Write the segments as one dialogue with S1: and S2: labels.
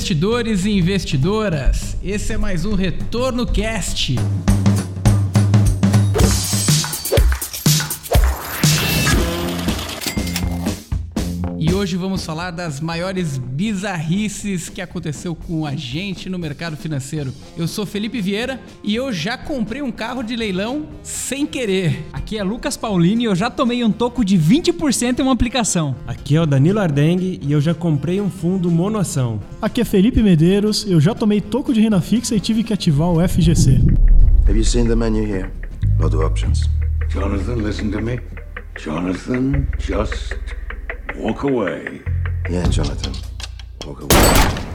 S1: investidores e investidoras. Esse é mais um Retorno Cast. E hoje vamos falar das maiores bizarrices que aconteceu com a gente no mercado financeiro. Eu sou Felipe Vieira e eu já comprei um carro de leilão sem querer.
S2: Aqui é Lucas Paulini e eu já tomei um toco de 20% em uma aplicação.
S3: Aqui é o Danilo Ardengue e eu já comprei um fundo monoação.
S4: Aqui é Felipe Medeiros, eu já tomei toco de renda fixa e tive que ativar o FGC.
S5: Have you seen the menu here? Lot of options.
S6: Jonathan, listen to me. Jonathan, just walk away.
S5: Yeah, Jonathan. Walk away.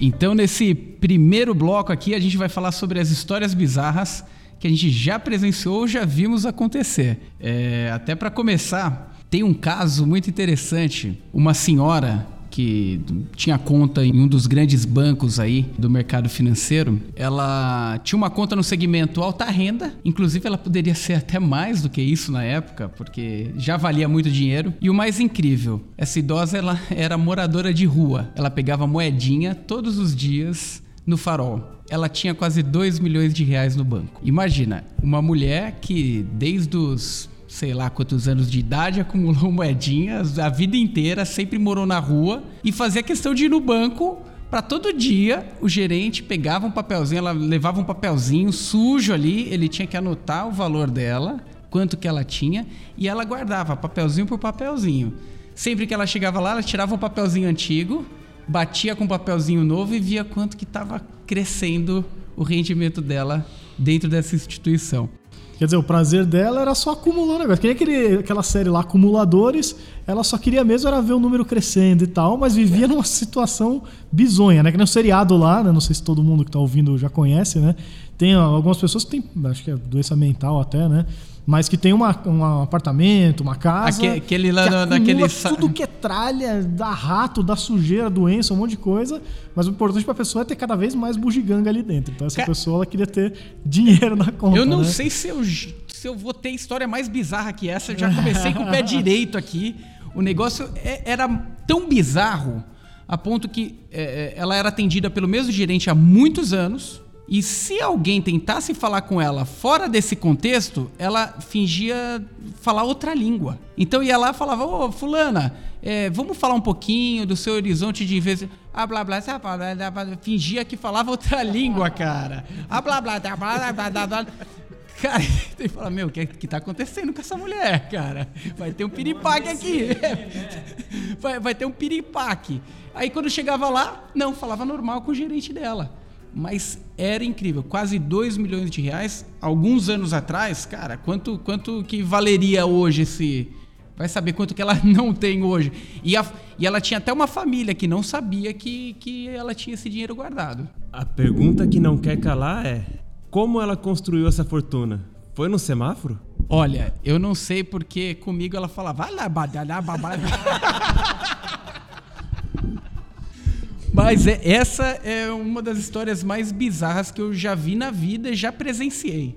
S1: Então, nesse primeiro bloco aqui, a gente vai falar sobre as histórias bizarras que a gente já presenciou ou já vimos acontecer. É, até para começar, tem um caso muito interessante. Uma senhora que tinha conta em um dos grandes bancos aí do mercado financeiro, ela tinha uma conta no segmento alta renda, inclusive ela poderia ser até mais do que isso na época, porque já valia muito dinheiro. E o mais incrível, essa idosa ela era moradora de rua. Ela pegava moedinha todos os dias no farol. Ela tinha quase 2 milhões de reais no banco. Imagina, uma mulher que desde os sei lá quantos anos de idade, acumulou moedinhas a vida inteira, sempre morou na rua e fazia questão de ir no banco para todo dia o gerente pegava um papelzinho, ela levava um papelzinho sujo ali, ele tinha que anotar o valor dela, quanto que ela tinha, e ela guardava papelzinho por papelzinho. Sempre que ela chegava lá, ela tirava um papelzinho antigo, batia com um papelzinho novo e via quanto que estava crescendo o rendimento dela dentro dessa instituição.
S4: Quer dizer, o prazer dela era só acumular negócio. Que nem aquele, aquela série lá, Acumuladores, ela só queria mesmo era ver o número crescendo e tal, mas vivia numa situação bizonha, né? Que nem o seriado lá, né? Não sei se todo mundo que tá ouvindo já conhece, né? Tem algumas pessoas que têm, acho que é doença mental até, né? Mas que tem uma, um apartamento, uma casa.
S1: Aque- aquele lá
S4: que
S1: no- naquele
S4: tudo que é tralha, dá rato, dá sujeira, doença, um monte de coisa. Mas o importante pra pessoa é ter cada vez mais bugiganga ali dentro. Então essa
S1: Ca-
S4: pessoa ela queria ter dinheiro na conta.
S1: Eu não
S4: né?
S1: sei se eu, se eu vou ter história mais bizarra que essa. Eu já comecei com o pé direito aqui. O negócio é- era tão bizarro a ponto que é, é, ela era atendida pelo mesmo gerente há muitos anos. E se alguém tentasse falar com ela fora desse contexto, ela fingia falar outra língua. Então ia lá e falava: Ô, Fulana, é, vamos falar um pouquinho do seu horizonte de investimento. Ah, blá, blá, blá, blá, blá, blá, fingia que falava outra língua, cara. Ah, blá, blá, blá, blá, blá, blá, blá. Cara, tem que falar, meu, o que, que tá acontecendo com essa mulher, cara? Vai ter um piripaque aqui. Vai, vai ter um piripaque. Aí quando chegava lá, não, falava normal com o gerente dela. Mas era incrível, quase 2 milhões de reais. Alguns anos atrás, cara, quanto, quanto que valeria hoje esse. Vai saber quanto que ela não tem hoje. E, a- e ela tinha até uma família que não sabia que, que ela tinha esse dinheiro guardado.
S3: A pergunta que não quer calar é: como ela construiu essa fortuna? Foi no semáforo?
S1: Olha, eu não sei porque comigo ela falava. "Vai lá, badalá, babá." Mas é- essa é uma das histórias mais bizarras que eu já vi na vida e já presenciei.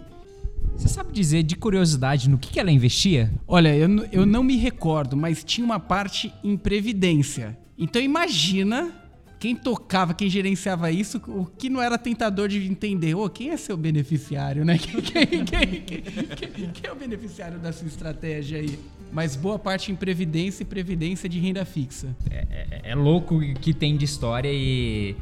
S2: Você sabe dizer de curiosidade no que, que ela investia?
S1: Olha, eu, eu não me recordo, mas tinha uma parte em previdência. Então imagina quem tocava, quem gerenciava isso, o que não era tentador de entender. Ô, quem é seu beneficiário, né? Quem, quem- quem- quem- é o beneficiário da sua estratégia aí? Mas boa parte em previdência e previdência de renda fixa.
S2: É, é louco o que tem de história e,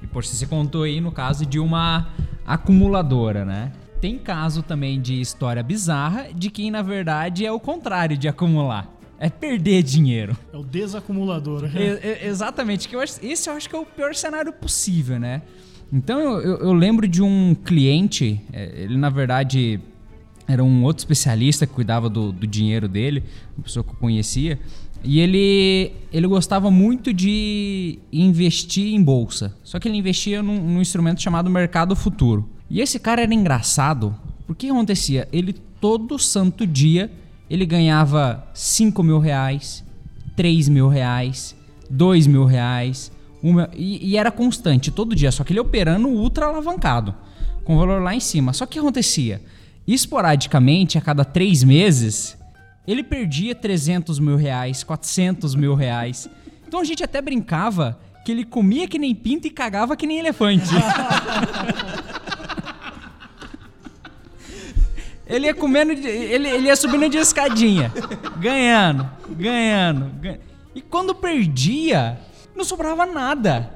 S2: e poxa, você contou aí no caso de uma acumuladora, né? Tem caso também de história bizarra de quem na verdade é o contrário de acumular. É perder dinheiro.
S4: É o desacumulador.
S2: E- e- exatamente, que eu acho- esse eu acho que é o pior cenário possível, né? Então eu, eu- eu lembro de um cliente, é, ele na verdade era um outro especialista que cuidava do, do dinheiro dele, uma pessoa que eu conhecia, e ele, ele gostava muito de investir em bolsa. Só que ele investia num, num instrumento chamado mercado futuro. E esse cara era engraçado, porque o que acontecia? Ele todo santo dia ele ganhava 5 mil reais, 3 mil reais, 2 mil reais, uma, e, e era constante todo dia, só que ele operando ultra alavancado, com valor lá em cima. Só que acontecia? Esporadicamente, a cada três meses, ele perdia 300 mil reais, 400 mil reais. Então a gente até brincava que ele comia que nem pinto e cagava que nem elefante. ele ia comendo, ele, ele ia subindo de escadinha, ganhando, ganhando, ganhando. E quando perdia, não sobrava nada.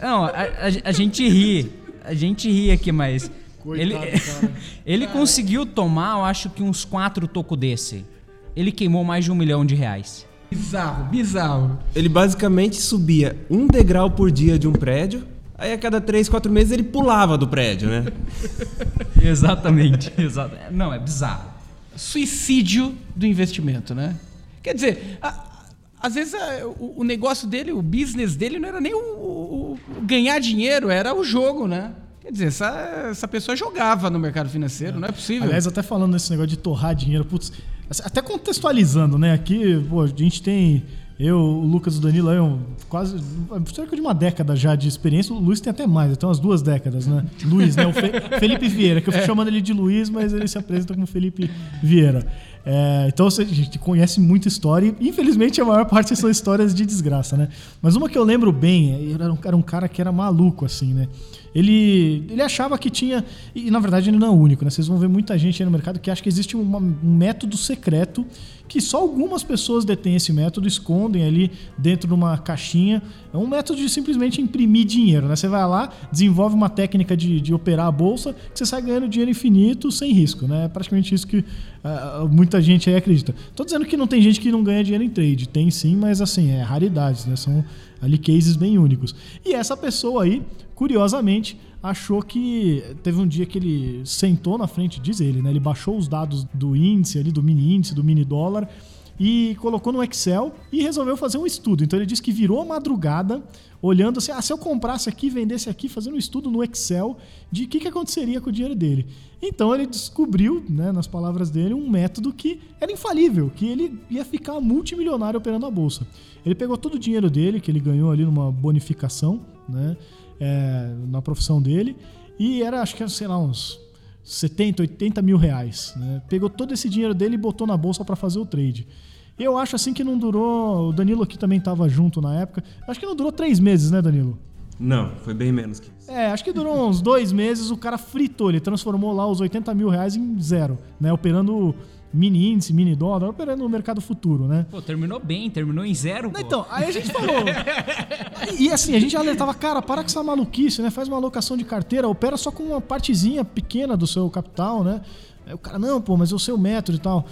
S2: Não, a, a, a gente ri, a gente ri aqui, mas ele, ele conseguiu tomar, eu acho que uns quatro tocos desse. Ele queimou mais de um milhão de reais.
S1: Bizarro, bizarro.
S3: Ele basicamente subia um degrau por dia de um prédio, aí a cada três, quatro meses ele pulava do prédio, né?
S2: Exatamente, exato. Não, é bizarro.
S1: Suicídio do investimento, né? Quer dizer, a- às vezes a- o, o negócio dele, o business dele não era nem o, o- o ganhar dinheiro, era o jogo, né? Quer dizer, essa, essa pessoa jogava no mercado financeiro, não é possível.
S4: Aliás, até falando desse negócio de torrar dinheiro, putz, até contextualizando, né? Aqui, pô, a gente tem. Eu, o Lucas e o Danilo, aí, um, quase. Cerca de uma década já de experiência. O Luiz tem até mais, tem umas duas décadas, né? Luiz, né? O Fe- Felipe Vieira, que eu fico chamando ele de Luiz, mas ele se apresenta como Felipe Vieira. É, então a gente conhece muita história e, infelizmente, a maior parte são histórias de desgraça, né? Mas uma que eu lembro bem, era um, era um cara que era maluco, assim, né? Ele, ele achava que tinha. E na verdade ele não é o único, né? Vocês vão ver muita gente aí no mercado que acha que existe uma- um método secreto que só algumas pessoas detêm esse método, escondem ali dentro de uma caixinha. É um método de simplesmente imprimir dinheiro, né? Você vai lá, desenvolve uma técnica de, de operar a bolsa, que você sai ganhando dinheiro infinito sem risco, né? É praticamente isso que ah, muita gente aí acredita. Tô dizendo que não tem gente que não ganha dinheiro em trade, tem sim, mas assim, é raridades, né? São ali cases bem únicos. E essa pessoa aí, curiosamente, achou que teve um dia que ele sentou na frente, diz ele, né? Ele baixou os dados do índice ali, do mini índice, do mini dólar e colocou no Excel e resolveu fazer um estudo. Então ele disse que virou a madrugada olhando assim, ah, se eu comprasse aqui, vendesse aqui, fazendo um estudo no Excel de o que, que aconteceria com o dinheiro dele. Então ele descobriu, né, nas palavras dele, um método que era infalível, que ele ia ficar multimilionário operando a bolsa. Ele pegou todo o dinheiro dele, que ele ganhou ali numa bonificação, né, é, na profissão dele, e era, acho que sei lá, uns 70, 80 mil reais. Né? Pegou todo esse dinheiro dele e botou na bolsa para fazer o trade. Eu acho assim que não durou. O Danilo aqui também estava junto na época. Acho que não durou três meses, né, Danilo?
S3: Não, foi bem menos que isso.
S4: É, acho que durou uns dois meses. O cara fritou, ele transformou lá os 80 mil reais em zero, né? Operando mini índice, mini dólar, operando no mercado futuro, né?
S2: Pô, terminou bem, terminou em zero, pô.
S4: Então, aí a gente falou. e assim, a gente alertava, cara, para com essa maluquice, né? Faz uma alocação de carteira, opera só com uma partezinha pequena do seu capital, né? Aí o cara, não, pô, mas eu sei o método e tal.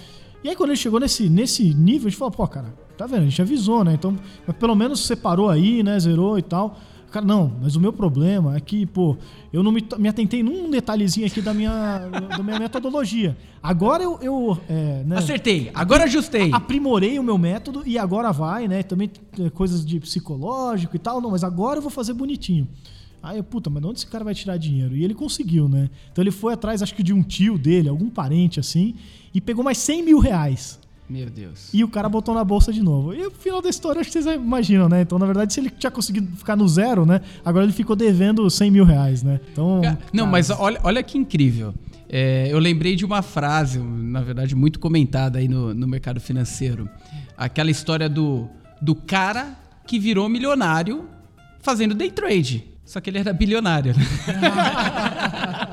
S4: E aí quando ele chegou nesse, nesse nível, a gente falou, pô, cara, tá vendo? A gente avisou, né? Então, mas pelo menos separou aí, né? Zerou e tal. Cara, não, mas o meu problema é que, pô, eu não me, me atentei num detalhezinho aqui da minha, da minha metodologia. Agora eu. eu é, né?
S1: Acertei, agora ajustei.
S4: aprimorei o meu método e agora vai, né? Também tem coisas de psicológico e tal, não, mas agora eu vou fazer bonitinho. Aí eu, puta, mas de onde esse cara vai tirar dinheiro? E ele conseguiu, né? Então ele foi atrás, acho que de um tio dele, algum parente assim, e pegou mais 100 mil reais.
S1: Meu Deus.
S4: E o cara botou na bolsa de novo. E o final da história, acho que vocês imaginam, né? Então, na verdade, se ele tinha conseguido ficar no zero, né? Agora ele ficou devendo 100 mil reais, né? Então.
S1: Não,
S4: cara,
S1: mas olha, olha que incrível. É, eu lembrei de uma frase, na verdade, muito comentada aí no, no mercado financeiro. Aquela história do, do cara que virou milionário fazendo day trade. Só que ele era bilionário.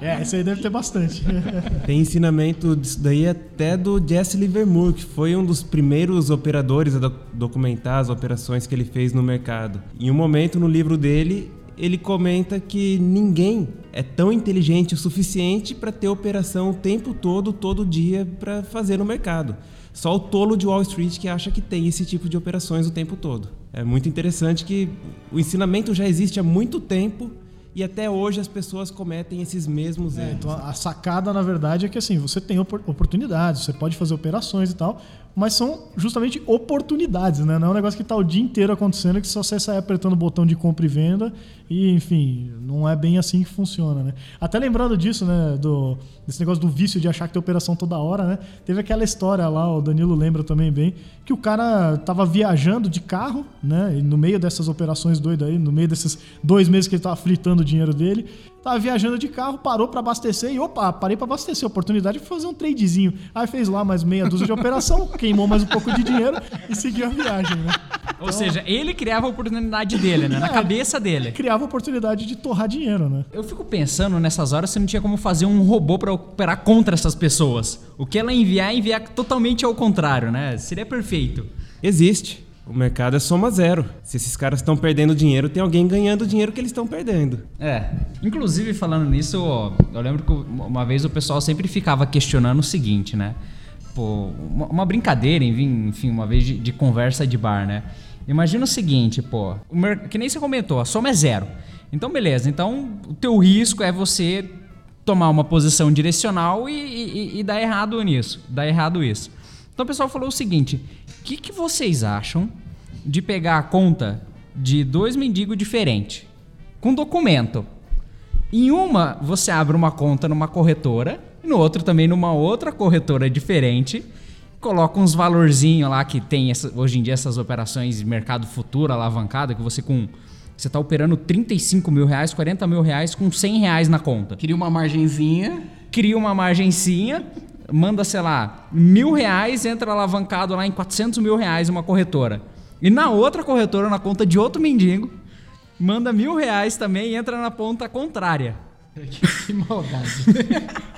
S4: É, esse aí deve ter bastante.
S3: Tem ensinamento disso daí até do Jesse Livermore, que foi um dos primeiros operadores a doc- documentar as operações que ele fez no mercado. Em um momento no livro dele, ele comenta que ninguém é tão inteligente o suficiente para ter operação o tempo todo, todo dia, para fazer no mercado. Só o tolo de Wall Street que acha que tem esse tipo de operações o tempo todo. É muito interessante que o ensinamento já existe há muito tempo e até hoje as pessoas cometem esses mesmos erros.
S4: Então a sacada, na verdade, é que assim, você tem opor- oportunidades, você pode fazer operações e tal. Mas são justamente oportunidades, né? Não é um negócio que está o dia inteiro acontecendo que só você sai apertando o botão de compra e venda e, enfim, não é bem assim que funciona, né? Até lembrando disso, né, do, desse negócio do vício de achar que tem operação toda hora, né? Teve aquela história lá, o Danilo lembra também bem, que o cara tava viajando de carro, né? No meio dessas operações doidas aí, no meio desses dois meses que ele tava fritando o dinheiro dele, tava viajando de carro, parou para abastecer e opa, parei para abastecer, oportunidade de fazer um tradezinho. Aí fez lá mais meia dúzia de operação, queimou mais um pouco de dinheiro e seguiu a viagem, né?
S2: Ou seja, ele criava a oportunidade dele, né? Na
S4: É.
S2: cabeça dele.
S4: Criava a oportunidade de torrar dinheiro, né?
S2: Eu fico pensando nessas horas se não tinha como fazer um robô pra operar contra essas pessoas. O que ela enviar, enviar totalmente ao contrário, né? Seria perfeito.
S3: Existe. O mercado é soma zero. Se esses caras estão perdendo dinheiro, tem alguém ganhando o dinheiro que eles estão perdendo.
S2: É. Inclusive, falando nisso, eu lembro que uma vez o pessoal sempre ficava questionando o seguinte, né? Pô, uma, brincadeira, enfim, uma vez de, de conversa de bar, né? Imagina o seguinte, pô, que nem você comentou, a soma é zero. Então, beleza. Então, o teu risco é você tomar uma posição direcional e, e- e dar errado nisso. Dar errado isso. Então, o pessoal falou o seguinte: que, que vocês acham de pegar a conta de dois mendigos diferentes com documento? Em uma, você abre uma conta numa corretora, e no outro também numa outra corretora diferente. Coloca uns valorzinhos lá que tem essa- hoje em dia essas operações de mercado futuro alavancado, que você com. Você tá operando 35 mil reais, 40 mil reais com 100 reais na conta.
S1: Queria uma margenzinha.
S2: Cria uma margencinha, manda, sei lá, mil reais, entra alavancado lá em 400 mil reais uma corretora. E na outra corretora, na conta de outro mendigo, manda mil reais também e entra na ponta contrária.
S1: Que maldade.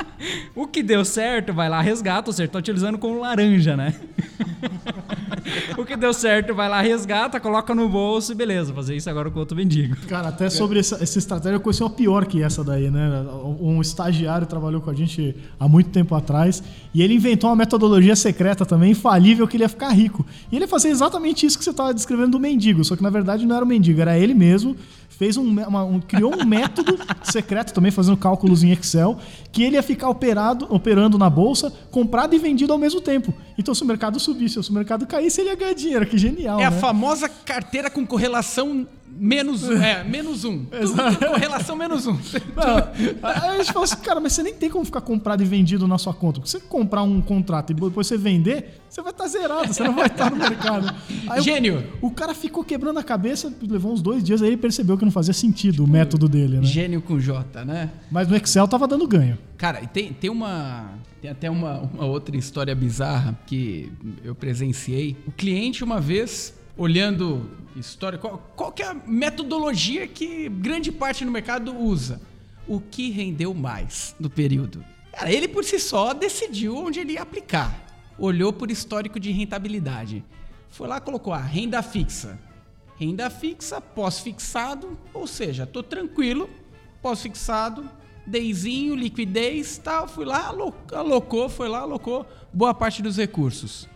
S2: O que deu certo, vai lá, resgata. Ou seja, tá utilizando como laranja, né? o que deu certo, vai lá, resgata, coloca no bolso e beleza. Fazer isso agora com outro mendigo.
S4: Cara, até sobre essa, essa estratégia, eu conheci uma pior que essa daí, né? Um estagiário trabalhou com a gente há muito tempo atrás e ele inventou uma metodologia secreta também, infalível, que ele ia ficar rico. E ele fazia exatamente isso que você estava descrevendo do mendigo, só que na verdade não era o mendigo, era ele mesmo. Fez um, uma- um- criou um método secreto também, fazendo cálculos em Excel, que ele ia ficar operado, operando na bolsa, comprado e vendido ao mesmo tempo. Então, se o mercado subisse se o mercado caísse, ele ia ganhar dinheiro. Que genial,
S1: É a
S4: né?
S1: famosa carteira com correlação menos, é, menos um. Tudo com correlação menos um.
S4: Não, aí a gente falou assim, cara, mas você nem tem como ficar comprado e vendido na sua conta. Porque você comprar um contrato e depois você vender, você vai estar zerado, você não vai estar no mercado. Aí o-
S1: Gênio.
S4: O, cara ficou quebrando a cabeça, levou uns dois dias, aí ele percebeu que não fazia sentido o método dele, né?
S1: Gênio com J, né?
S4: Mas no Excel tava dando ganho.
S1: Cara, e tem, tem uma. Tem até uma, uma outra história bizarra que eu presenciei. O cliente, uma vez, olhando história, qual, qual que é a metodologia que grande parte do mercado usa? O que rendeu mais no período? Cara, ele por si só decidiu onde ele ia aplicar. Olhou por histórico de rentabilidade. Foi lá, colocou a renda fixa. Renda fixa, pós-fixado, ou seja, tô tranquilo, pós-fixado, deizinho, liquidez, tal, fui lá, alo- alocou, foi lá, alocou boa parte dos recursos.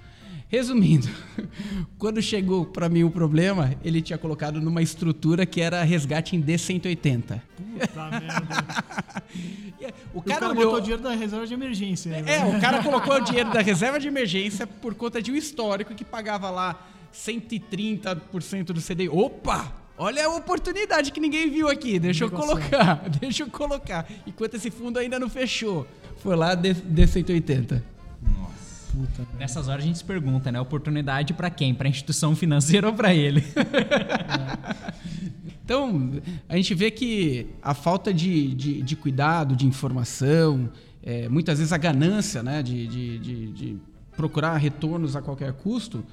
S1: Resumindo, quando chegou para mim o problema, ele tinha colocado numa estrutura que era resgate em D180.
S4: Puta merda.
S1: E é, O
S4: o
S1: cara,
S4: cara
S1: olhou,
S4: botou o dinheiro da reserva de emergência. né?
S1: é, o cara colocou o dinheiro da reserva de emergência por conta de um histórico que pagava lá 130% do CDI. Opa! Olha a oportunidade que ninguém viu aqui. Deixa eu colocar. Deixa eu colocar. Enquanto esse fundo ainda não fechou. Foi lá D, D180.
S2: Nessas horas a gente se pergunta, né? Oportunidade pra quem? Pra instituição financeira ou pra ele?
S1: Então, a gente vê que a falta de, de, de cuidado, de informação, é, muitas vezes a ganância né, de, de, de, de procurar retornos a qualquer custo,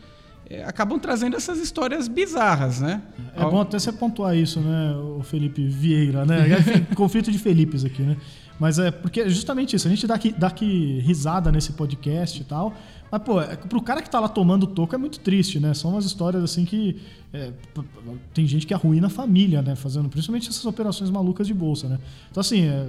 S1: é, acabam trazendo essas histórias bizarras, né?
S4: É bom até você pontuar isso, né, o Felipe Vieira, né? Conflito de Felipes aqui, né? Mas é porque é justamente isso, a gente dá aqui, dá aqui risada nesse podcast e tal. Mas, pô, é, pro cara que tá lá tomando toco é muito triste, né? São umas histórias assim que. é, tem gente que arruína a família, né? Fazendo principalmente essas operações malucas de bolsa, né? Então, assim, é,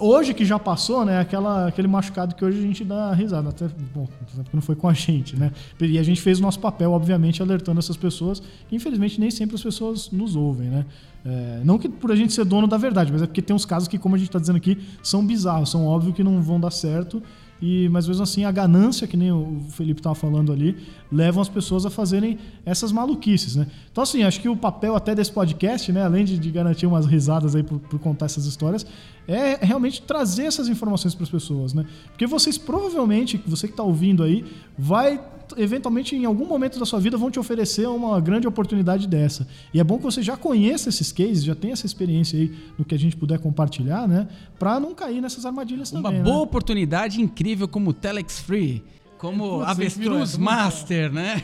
S4: hoje que já passou, né? Aquela, aquele machucado que hoje a gente dá risada. Até, porque não foi com a gente, né? E a gente fez o nosso papel, obviamente, alertando essas pessoas. Que, infelizmente, nem sempre as pessoas nos ouvem, né? É, não que por a gente ser dono da verdade, mas é porque tem uns casos que, como a gente está dizendo aqui, são bizarros, são óbvio que não vão dar certo. E, mas mesmo assim, a ganância, que nem o Felipe estava falando ali, levam as pessoas a fazerem essas maluquices, né? Então, assim, acho que o papel até desse podcast, né, além de, de garantir umas risadas aí por, por contar essas histórias, é realmente trazer essas informações para as pessoas, né? Porque vocês provavelmente, você que está ouvindo aí, vai eventualmente em algum momento da sua vida vão te oferecer uma grande oportunidade dessa. E é bom que você já conheça esses cases, já tenha essa experiência aí no que a gente puder compartilhar, né? Para não cair nessas armadilhas
S1: Uma
S4: também.
S1: boa
S4: né?
S1: oportunidade incrível como o Telex Free. Como Avestruz Master, né?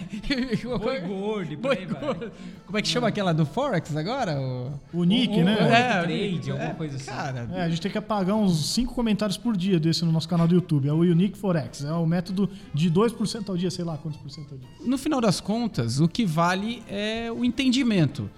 S2: Boi gordo,
S1: Boi gordo. Como é que chama aquela do Forex agora? O...
S4: O Nick,
S2: Ou-
S4: né?
S2: ou-
S1: É,
S2: trade, alguma coisa assim.
S1: Cara,
S4: É, a gente tem que apagar uns 5 comentários por dia desse no nosso canal do YouTube. É o Unique Forex. É o método de 2% ao dia, sei lá quantos por cento ao dia.
S1: no final das contas, o que vale é o entendimento.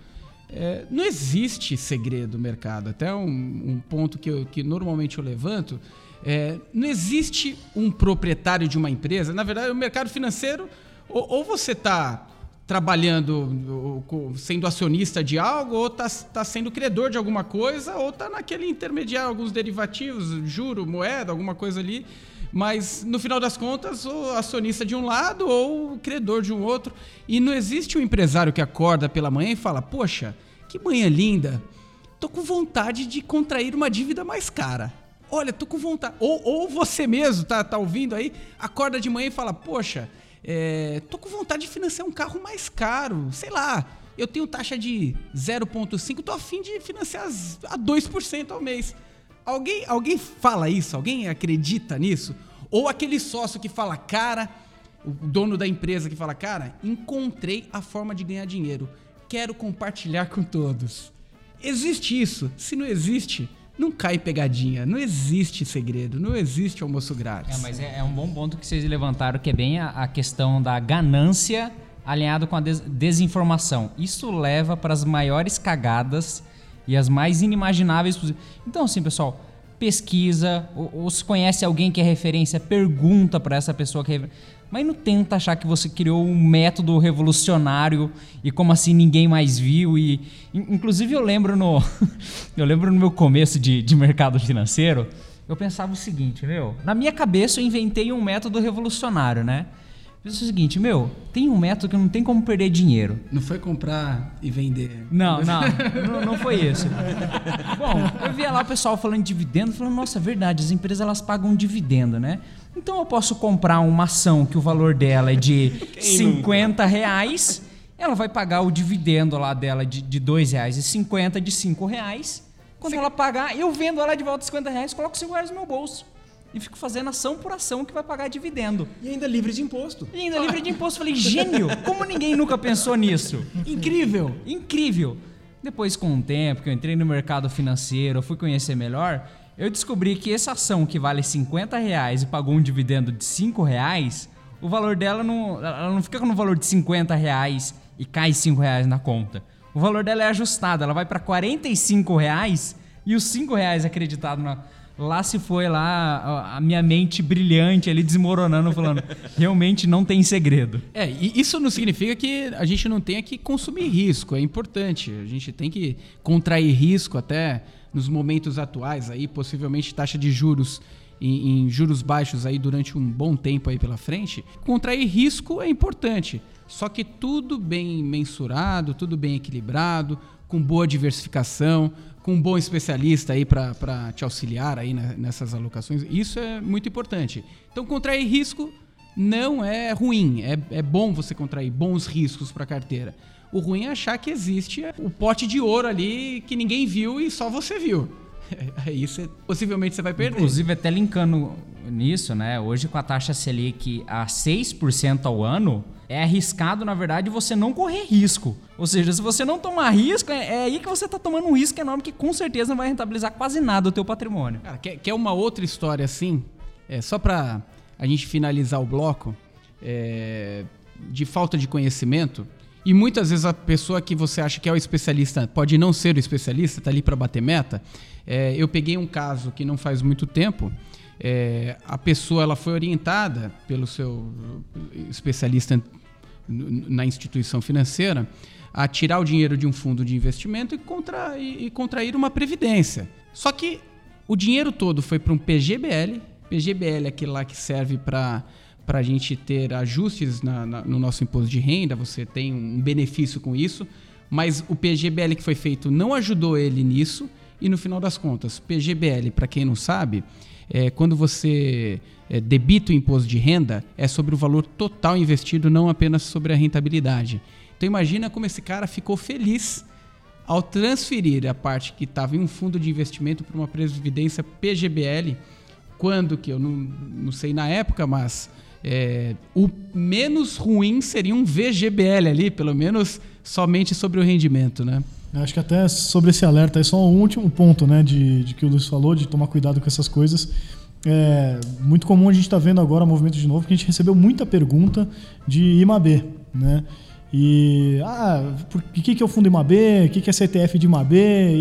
S1: É, não existe segredo mercado. Até um, um ponto que, eu- que normalmente eu levanto. É, não existe um proprietário de uma empresa. Na verdade, o mercado financeiro, ou, ou você está trabalhando, ou sendo acionista de algo, ou está sendo credor de alguma coisa, ou está naquele intermediário, alguns derivativos, juro, moeda, alguma coisa ali. Mas no final das contas, o acionista de um lado ou o credor de um outro. E não existe um empresário que acorda pela manhã e fala: Poxa, que manhã linda, tô com vontade de contrair uma dívida mais cara. Olha, tô com vontade. Ou, ou você mesmo tá, tá ouvindo aí, acorda de manhã e fala: Poxa, é, tô com vontade de financiar um carro mais caro. Sei lá, eu tenho taxa de 0,5, tô afim de financiar a 2% ao mês. Alguém, alguém fala isso? Alguém acredita nisso? Ou aquele sócio que fala, cara, o dono da empresa que fala, cara, encontrei a forma de ganhar dinheiro. Quero compartilhar com todos. Existe isso? Se não existe, não cai pegadinha. Não existe segredo. Não existe almoço grátis.
S2: É, mas é, é um bom ponto que vocês levantaram, que é bem a, a questão da ganância alinhado com a des- desinformação. Isso leva para as maiores cagadas e as mais inimagináveis possíveis. Então, assim, pessoal, pesquisa, ou, ou se conhece alguém que é referência, pergunta para essa pessoa que é refer- mas não tenta achar que você criou um método revolucionário e como assim ninguém mais viu e in- inclusive eu lembro no eu lembro no meu começo de, de mercado financeiro eu pensava o seguinte, meu, na minha cabeça eu inventei um método revolucionário, né? Eu pensei o seguinte, meu, tem um método que não tem como perder dinheiro.
S1: Não foi comprar e vender.
S2: Não, não, não, não foi isso. Bom, eu via lá o pessoal falando de dividendo, falando, nossa, é verdade, as empresas elas pagam um dividendo, né? Então eu posso comprar uma ação que o valor dela é de 50 reais, ela vai pagar o dividendo lá dela de, de 2 reais e 50 de 5 reais. Quando ela pagar, eu vendo ela de volta 50 reais, coloco 5 reais no meu bolso. E fico fazendo ação por ação que vai pagar dividendo.
S3: E ainda livre de imposto.
S2: E ainda livre de imposto. Falei, gênio! Como ninguém nunca pensou nisso?
S1: Incrível!
S2: Incrível! Depois, com o tempo que eu entrei no mercado financeiro, eu fui conhecer melhor, eu descobri que essa ação que vale 50 reais e pagou um dividendo de 5 reais, o valor dela não, ela não fica no valor de 50 reais e cai 5 reais na conta. O valor dela é ajustado, ela vai para 45 reais e os 5 reais acreditado na... Lá se foi lá a- minha mente brilhante ali desmoronando, falando, realmente não tem segredo.
S1: É, e isso não significa que a gente não tenha que consumir risco, é importante. A gente tem que contrair risco até nos momentos atuais aí, possivelmente taxa de juros em, em juros baixos aí durante um bom tempo aí pela frente. Contrair risco é importante, só que tudo bem mensurado, tudo bem equilibrado, com boa diversificação, com um bom especialista aí para te auxiliar aí nessas alocações. Isso é muito importante. Então, contrair risco não é ruim. É, é bom você contrair bons riscos para carteira. O ruim é achar que existe o pote de ouro ali que ninguém viu e só você viu. Aí você, possivelmente você vai perder.
S2: Inclusive, até linkando nisso, né? Hoje com a taxa Selic a 6% ao ano, é arriscado, na verdade, você não correr risco. Ou seja, se você não tomar risco, é, é aí que você está tomando um risco enorme que com certeza não vai rentabilizar quase nada o teu patrimônio.
S1: Cara, quer, quer uma outra história assim? É, só para a gente finalizar o bloco, é, de falta de conhecimento. E muitas vezes a pessoa que você acha que é o especialista pode não ser o especialista, tá ali para bater meta. É, eu peguei um caso que não faz muito tempo. é, a pessoa ela foi orientada pelo seu especialista na instituição financeira a tirar o dinheiro de um fundo de investimento e, contra, e, e contrair uma previdência. Só que o dinheiro todo foi para um PGBL PGBL é aquele lá que serve para para a gente ter ajustes na, na, no nosso imposto de renda, você tem um benefício com isso, mas o PGBL que foi feito não ajudou ele nisso, e no final das contas, PGBL, para quem não sabe, é quando você é, debita o imposto de renda, é sobre o valor total investido, não apenas sobre a rentabilidade. Então imagina como esse cara ficou feliz ao transferir a parte que estava em um fundo de investimento para uma previdência PGBL, quando que eu não, não sei na época, mas é, o menos ruim seria um VGBL ali, pelo menos somente sobre o rendimento, né?
S4: Acho que até sobre esse alerta, é só um último ponto, né, de, de que o Luiz falou, de tomar cuidado com essas coisas. É muito comum a gente estar tá vendo agora movimento de novo, porque a gente recebeu muita pergunta de IMAB, né? E, ah, o que, que é o fundo IMAB? O que, que é CTF de IMAB?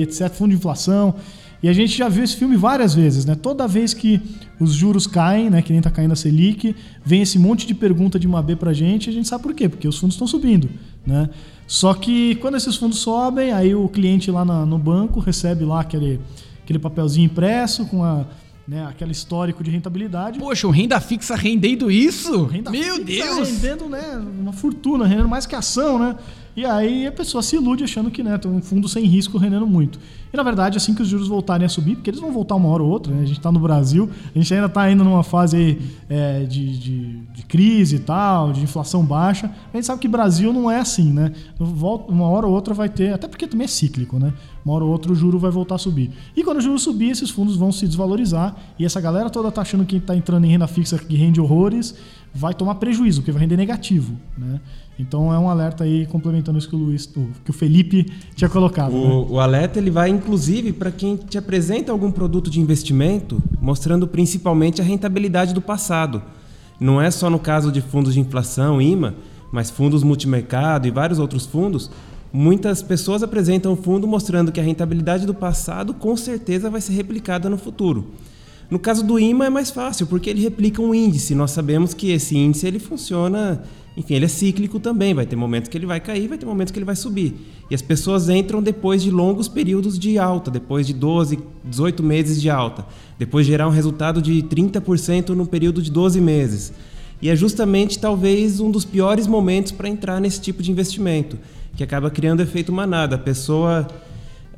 S4: Etc. Fundo de inflação. E a gente já viu esse filme várias vezes, né? Toda vez que os juros caem, né, que nem tá caindo a Selic, vem esse monte de pergunta de uma B pra gente, e a gente sabe por quê, porque os fundos estão subindo, né? Só que quando esses fundos sobem, aí o cliente lá na, no banco recebe lá aquele, aquele papelzinho impresso com a né, aquele histórico de rentabilidade.
S1: Poxa, o renda fixa rendendo isso?
S4: Renda
S1: Meu Deus!
S4: Rendendo né, uma fortuna, rendendo mais que ação, né? E aí a pessoa se ilude achando que né, tem um fundo sem risco rendendo muito. E na verdade, assim que os juros voltarem a subir, porque eles vão voltar uma hora ou outra, né? a gente está no Brasil, a gente ainda está indo numa fase é, de, de, de, crise e tal, de inflação baixa. A gente sabe que Brasil não é assim, né? Uma hora ou outra vai ter, até porque também é cíclico, né? Uma hora ou outra o juro vai voltar a subir. E quando o juro subir, esses fundos vão se desvalorizar. E essa galera toda tá achando que está entrando em renda fixa que rende horrores, vai tomar prejuízo, porque vai render negativo, né? Então é um alerta aí complementando isso que o Luiz, que o Felipe tinha colocado.
S3: O,
S4: né?
S3: o alerta ele vai inclusive para quem te apresenta algum produto de investimento, mostrando principalmente a rentabilidade do passado. Não é só no caso de fundos de inflação, IMA, mas fundos multimercado e vários outros fundos. Muitas pessoas apresentam o fundo mostrando que a rentabilidade do passado com certeza vai ser replicada no futuro. No caso do IMA é mais fácil, porque ele replica um índice. Nós sabemos que esse índice ele funciona enfim, ele é cíclico também, vai ter momentos que ele vai cair, vai ter momentos que ele vai subir. E as pessoas entram depois de longos períodos de alta, depois de 12, 18 meses de alta, depois de gerar um resultado de 30% no período de 12 meses. E é justamente talvez um dos piores momentos para entrar nesse tipo de investimento, que acaba criando efeito manada. A pessoa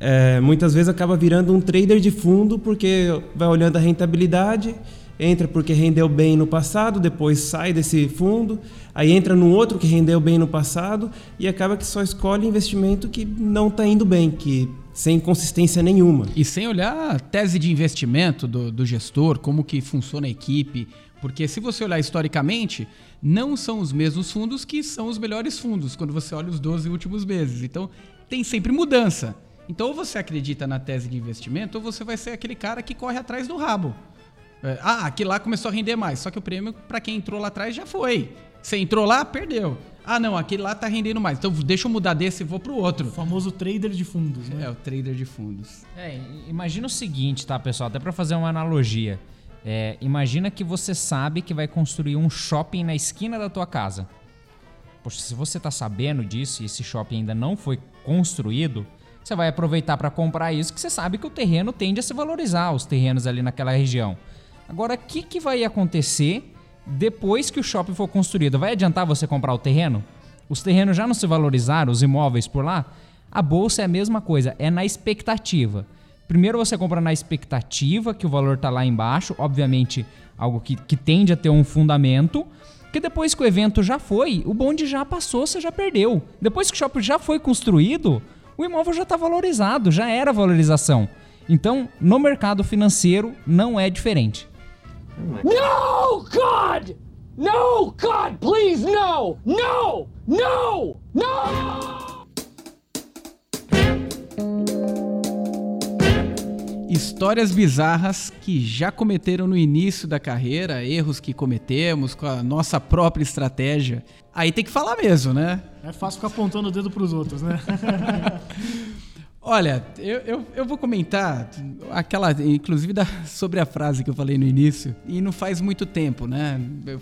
S3: é, muitas vezes acaba virando um trader de fundo porque vai olhando a rentabilidade entra porque rendeu bem no passado, depois sai desse fundo, aí entra no outro que rendeu bem no passado e acaba que só escolhe investimento que não está indo bem, que sem consistência nenhuma.
S1: E sem olhar a tese de investimento do, do gestor, como que funciona a equipe, porque se você olhar historicamente, não são os mesmos fundos que são os melhores fundos quando você olha os 12 últimos meses. Então, tem sempre mudança. Então, ou você acredita na tese de investimento, ou você vai ser aquele cara que corre atrás do rabo. É, ah, aquele lá começou a render mais. Só que o prêmio, para quem entrou lá atrás, já foi. Você entrou lá, perdeu. Ah, não, aquele lá tá rendendo mais. Então deixa eu mudar desse e vou pro outro.
S4: O famoso trader de fundos, né?
S1: É, o trader de fundos.
S2: É, imagina o seguinte, tá, pessoal? Até para fazer uma analogia. É, imagina que você sabe que vai construir um shopping na esquina da tua casa. Poxa, se você tá sabendo disso e esse shopping ainda não foi construído, você vai aproveitar para comprar isso, que você sabe que o terreno tende a se valorizar, os terrenos ali naquela região. Agora, o que, que vai acontecer depois que o shopping for construído? Vai adiantar você comprar o terreno? Os terrenos já não se valorizaram, os imóveis por lá? A bolsa é a mesma coisa, é na expectativa. Primeiro você compra na expectativa que o valor está lá embaixo, obviamente algo que, que tende a ter um fundamento, que depois que o evento já foi, o bonde já passou, você já perdeu. Depois que o shopping já foi construído, o imóvel já está valorizado, já era valorização. Então, no mercado financeiro não é diferente.
S7: No, God! No, God, please, no! No! No! No!
S1: Histórias bizarras que já cometeram no início da carreira, erros que cometemos com a nossa própria estratégia. Aí tem que falar mesmo, né?
S4: É fácil ficar apontando o dedo pros outros, né?
S1: Olha, eu, eu, eu, vou comentar aquela, inclusive da, sobre a frase que eu falei no início, e não faz muito tempo, né? Eu,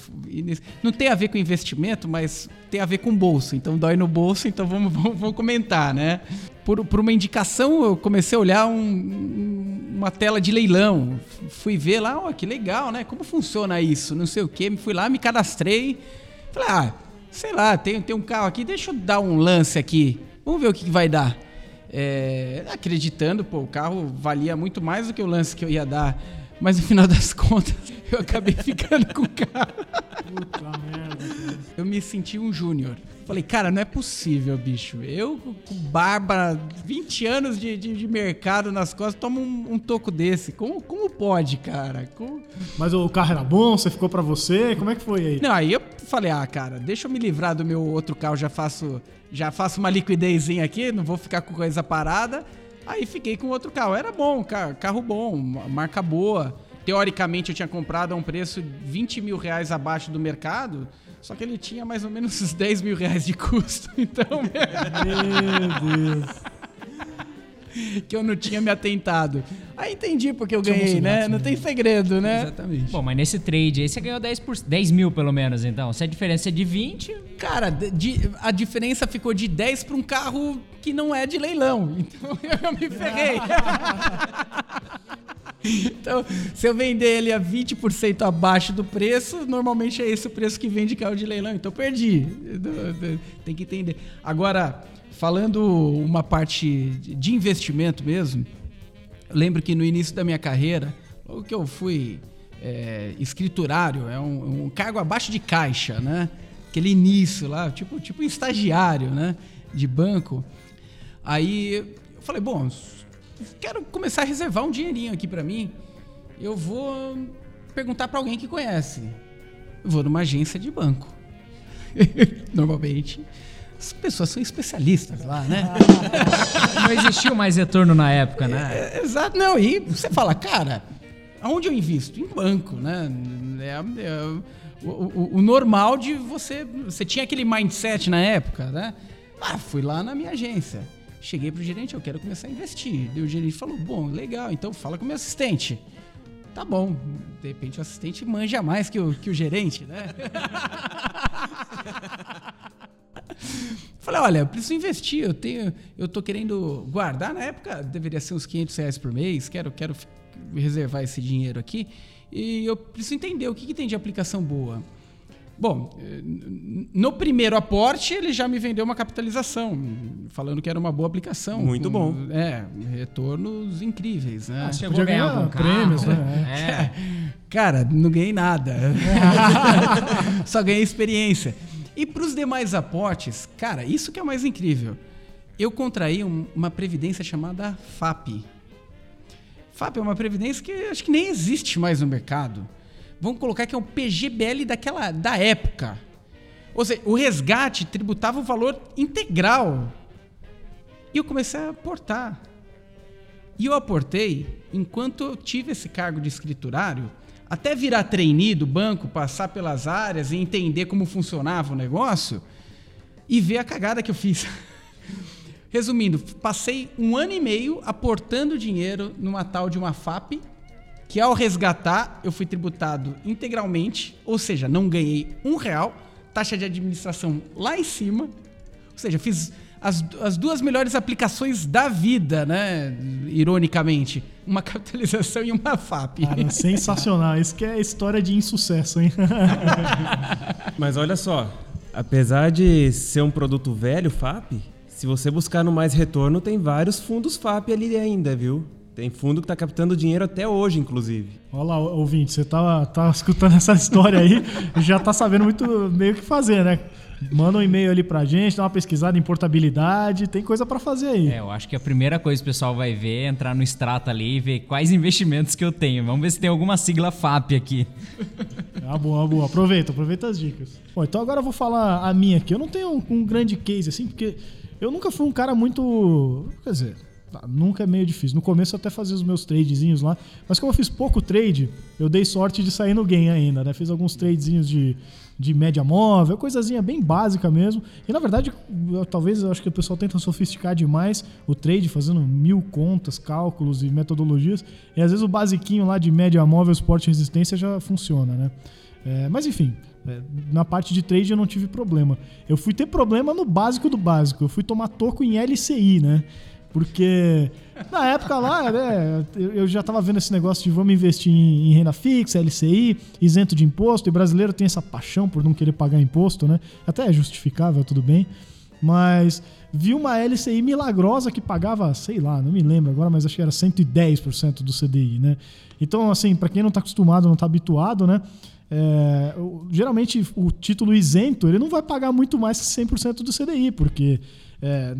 S1: não tem a ver com investimento, mas tem a ver com bolso. Então dói no bolso, então vamos, vamos, vamos comentar, né? por, por uma indicação, eu comecei a olhar um- uma tela de leilão. Fui ver lá, ó, que legal, né? Como funciona isso? Não sei o quê. Fui lá, me cadastrei. Falei, ah, sei lá, tem, tem um carro aqui, deixa eu dar um lance aqui. Vamos ver o que, que vai dar. É, acreditando, pô, o carro valia muito mais do que o lance que eu ia dar. Mas no final das contas, eu acabei ficando com o carro. Eu me senti um júnior. Falei, cara, não é possível, bicho. Eu, com barba, 20 anos de, de, de mercado nas costas, tomo um, um toco desse. Como, como pode, cara? Como-
S4: Mas o carro era bom, você ficou pra você? Como é que foi aí?
S1: Não, aí eu falei, ah, cara, deixa eu me livrar do meu outro carro, já faço, já faço uma liquidezinha aqui, não vou ficar com coisa parada. Aí fiquei com outro carro. Era bom, ca- carro bom, ma- marca boa. Teoricamente eu tinha comprado a um preço 20 mil reais abaixo do mercado, só que ele tinha mais ou menos uns 10 mil reais de custo. Então,
S4: Meu Deus.
S1: que eu não tinha me atentado. Aí entendi porque eu ganhei,
S4: Somos
S1: né? Não tem segredo, né?
S2: Exatamente. Bom, mas nesse trade aí você ganhou 10, por, 10 mil pelo menos, então. Se a diferença é de 20,
S1: Cara, de- a diferença ficou de 10 para um carro que não é de leilão. Então eu me ferrei. então, se eu vender ele a 20% abaixo do preço, normalmente é esse o preço que vende carro de leilão. Então perdi. Tem que entender. Agora, falando uma parte de investimento mesmo, lembro que no início da minha carreira, logo que eu fui é, escriturário, é um, um cargo abaixo de caixa, né? Aquele início lá, tipo, tipo estagiário, né? De banco. Aí eu falei, bom, quero começar a reservar um dinheirinho aqui pra mim. Eu vou perguntar pra alguém que conhece. Eu vou numa agência de banco. Normalmente, as pessoas são especialistas lá, né?
S2: não existiu mais retorno na época, né?
S1: É, Exato, não, e você fala, cara, aonde eu invisto? Em banco, né? É, é o, o- o normal de você. Você tinha aquele mindset na época, né? Ah, fui lá na minha agência. Cheguei pro gerente, eu quero começar a investir. Daí o gerente falou: bom, legal, então fala com o meu assistente. Tá bom, de repente o assistente manja mais que o, que o gerente, né? Falei, olha, eu preciso investir, eu tenho, eu tô querendo guardar, na época deveria ser uns 500 reais por mês, quero, quero reservar esse dinheiro aqui, e eu preciso entender o que, que tem de aplicação boa. Bom, eh, no primeiro aporte ele já me vendeu uma capitalização, falando que era uma boa aplicação.
S3: Muito
S1: com,
S3: bom.
S1: É, retornos incríveis, né?
S2: Ah, chegou
S4: Podia
S2: ganhar
S4: ganhar
S2: algum
S4: prêmios, né?
S2: É.
S1: Cara, não ganhei nada. Só ganhei experiência. E para os demais aportes, cara, isso que é o mais incrível. Eu contraí um- uma previdência chamada FAP. FAP é uma previdência que acho que nem existe mais no mercado. Vamos colocar que é um PGBL daquela da época. Ou seja, o resgate tributava o valor integral. E eu comecei a aportar. E eu aportei enquanto eu tive esse cargo de escriturário, até virar trainee do banco, passar pelas áreas e entender como funcionava o negócio e ver a cagada que eu fiz. Resumindo, passei um ano e meio aportando dinheiro numa tal de uma FAP, que ao resgatar eu fui tributado integralmente, ou seja, não ganhei um real, taxa de administração lá em cima, ou seja, fiz as, as duas melhores aplicações da vida, né? Ironicamente. Uma capitalização e uma FAP.
S4: Cara, sensacional. Isso que é história de insucesso, hein?
S3: Mas olha só, apesar de ser um produto velho, FAP, se você buscar no mais retorno, tem vários fundos FAP ali ainda, viu? Tem fundo que tá captando dinheiro até hoje, inclusive.
S4: Olha lá, ouvinte, você tá, tá escutando essa história aí, já tá sabendo muito meio o que fazer, né? Manda um e-mail ali pra gente, dá uma pesquisada em portabilidade, tem coisa pra fazer aí.
S2: É, eu acho que a primeira coisa que o pessoal vai ver é entrar no Strata ali e ver quais investimentos que eu tenho. Vamos ver se tem alguma sigla FAP aqui.
S4: Ah, boa, boa. Aproveita, aproveita as dicas. Bom, então agora eu vou falar a minha aqui. Eu não tenho um, um grande case assim, porque eu nunca fui um cara muito. Quer dizer, nunca é meio difícil. No começo eu até fazia os meus tradezinhos lá, mas como eu fiz pouco trade, eu dei sorte de sair no gain ainda, né? Fiz alguns tradezinhos de, de média móvel, coisazinha bem básica mesmo. E na verdade, eu- talvez eu acho que o pessoal tenta sofisticar demais o trade, fazendo mil contas, cálculos e metodologias. E às vezes o basiquinho lá de média móvel, suporte e resistência já funciona, né? É, mas enfim, é, na parte de trade eu não tive problema. Eu fui ter problema no básico do básico. Eu fui tomar toco em LCI, né? Porque na época lá, né, eu já tava vendo esse negócio de vamos investir em, em renda fixa, LCI, isento de imposto, e brasileiro tem essa paixão por não querer pagar imposto, né? Até é justificável, tudo bem. Mas vi uma LCI milagrosa que pagava, sei lá, não me lembro agora, mas acho que era 110% do CDI, né? Então, assim, para quem não tá acostumado, não tá habituado, né? É, geralmente o título isento ele não vai pagar muito mais que 100% do CDI, porque é,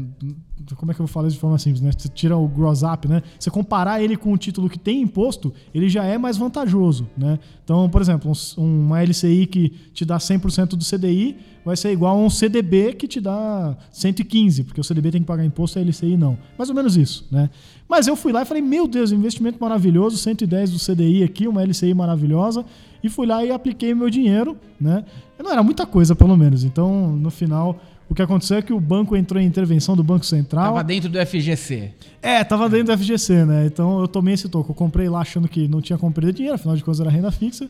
S4: como é que eu vou falar isso de forma simples, né? Você tira o gross up, né? Você comparar ele com o título que tem imposto, ele já é mais vantajoso, né? Então, por exemplo, um- uma LCI que te dá 100% do CDI vai ser igual a um CDB que te dá 115, porque o CDB tem que pagar imposto e a LCI não. Mais ou menos isso, né? Mas eu fui lá e falei, meu Deus, investimento maravilhoso, 110 do CDI aqui, uma LCI maravilhosa, e fui lá e apliquei meu dinheiro, né? Não era muita coisa, pelo menos. Então, no final, o que aconteceu é que o banco entrou em intervenção do Banco Central.
S1: Tava dentro do FGC.
S4: É, tava dentro do FGC, né? Então eu tomei esse toco. Eu comprei lá achando que não tinha como perder dinheiro, afinal de contas era renda fixa.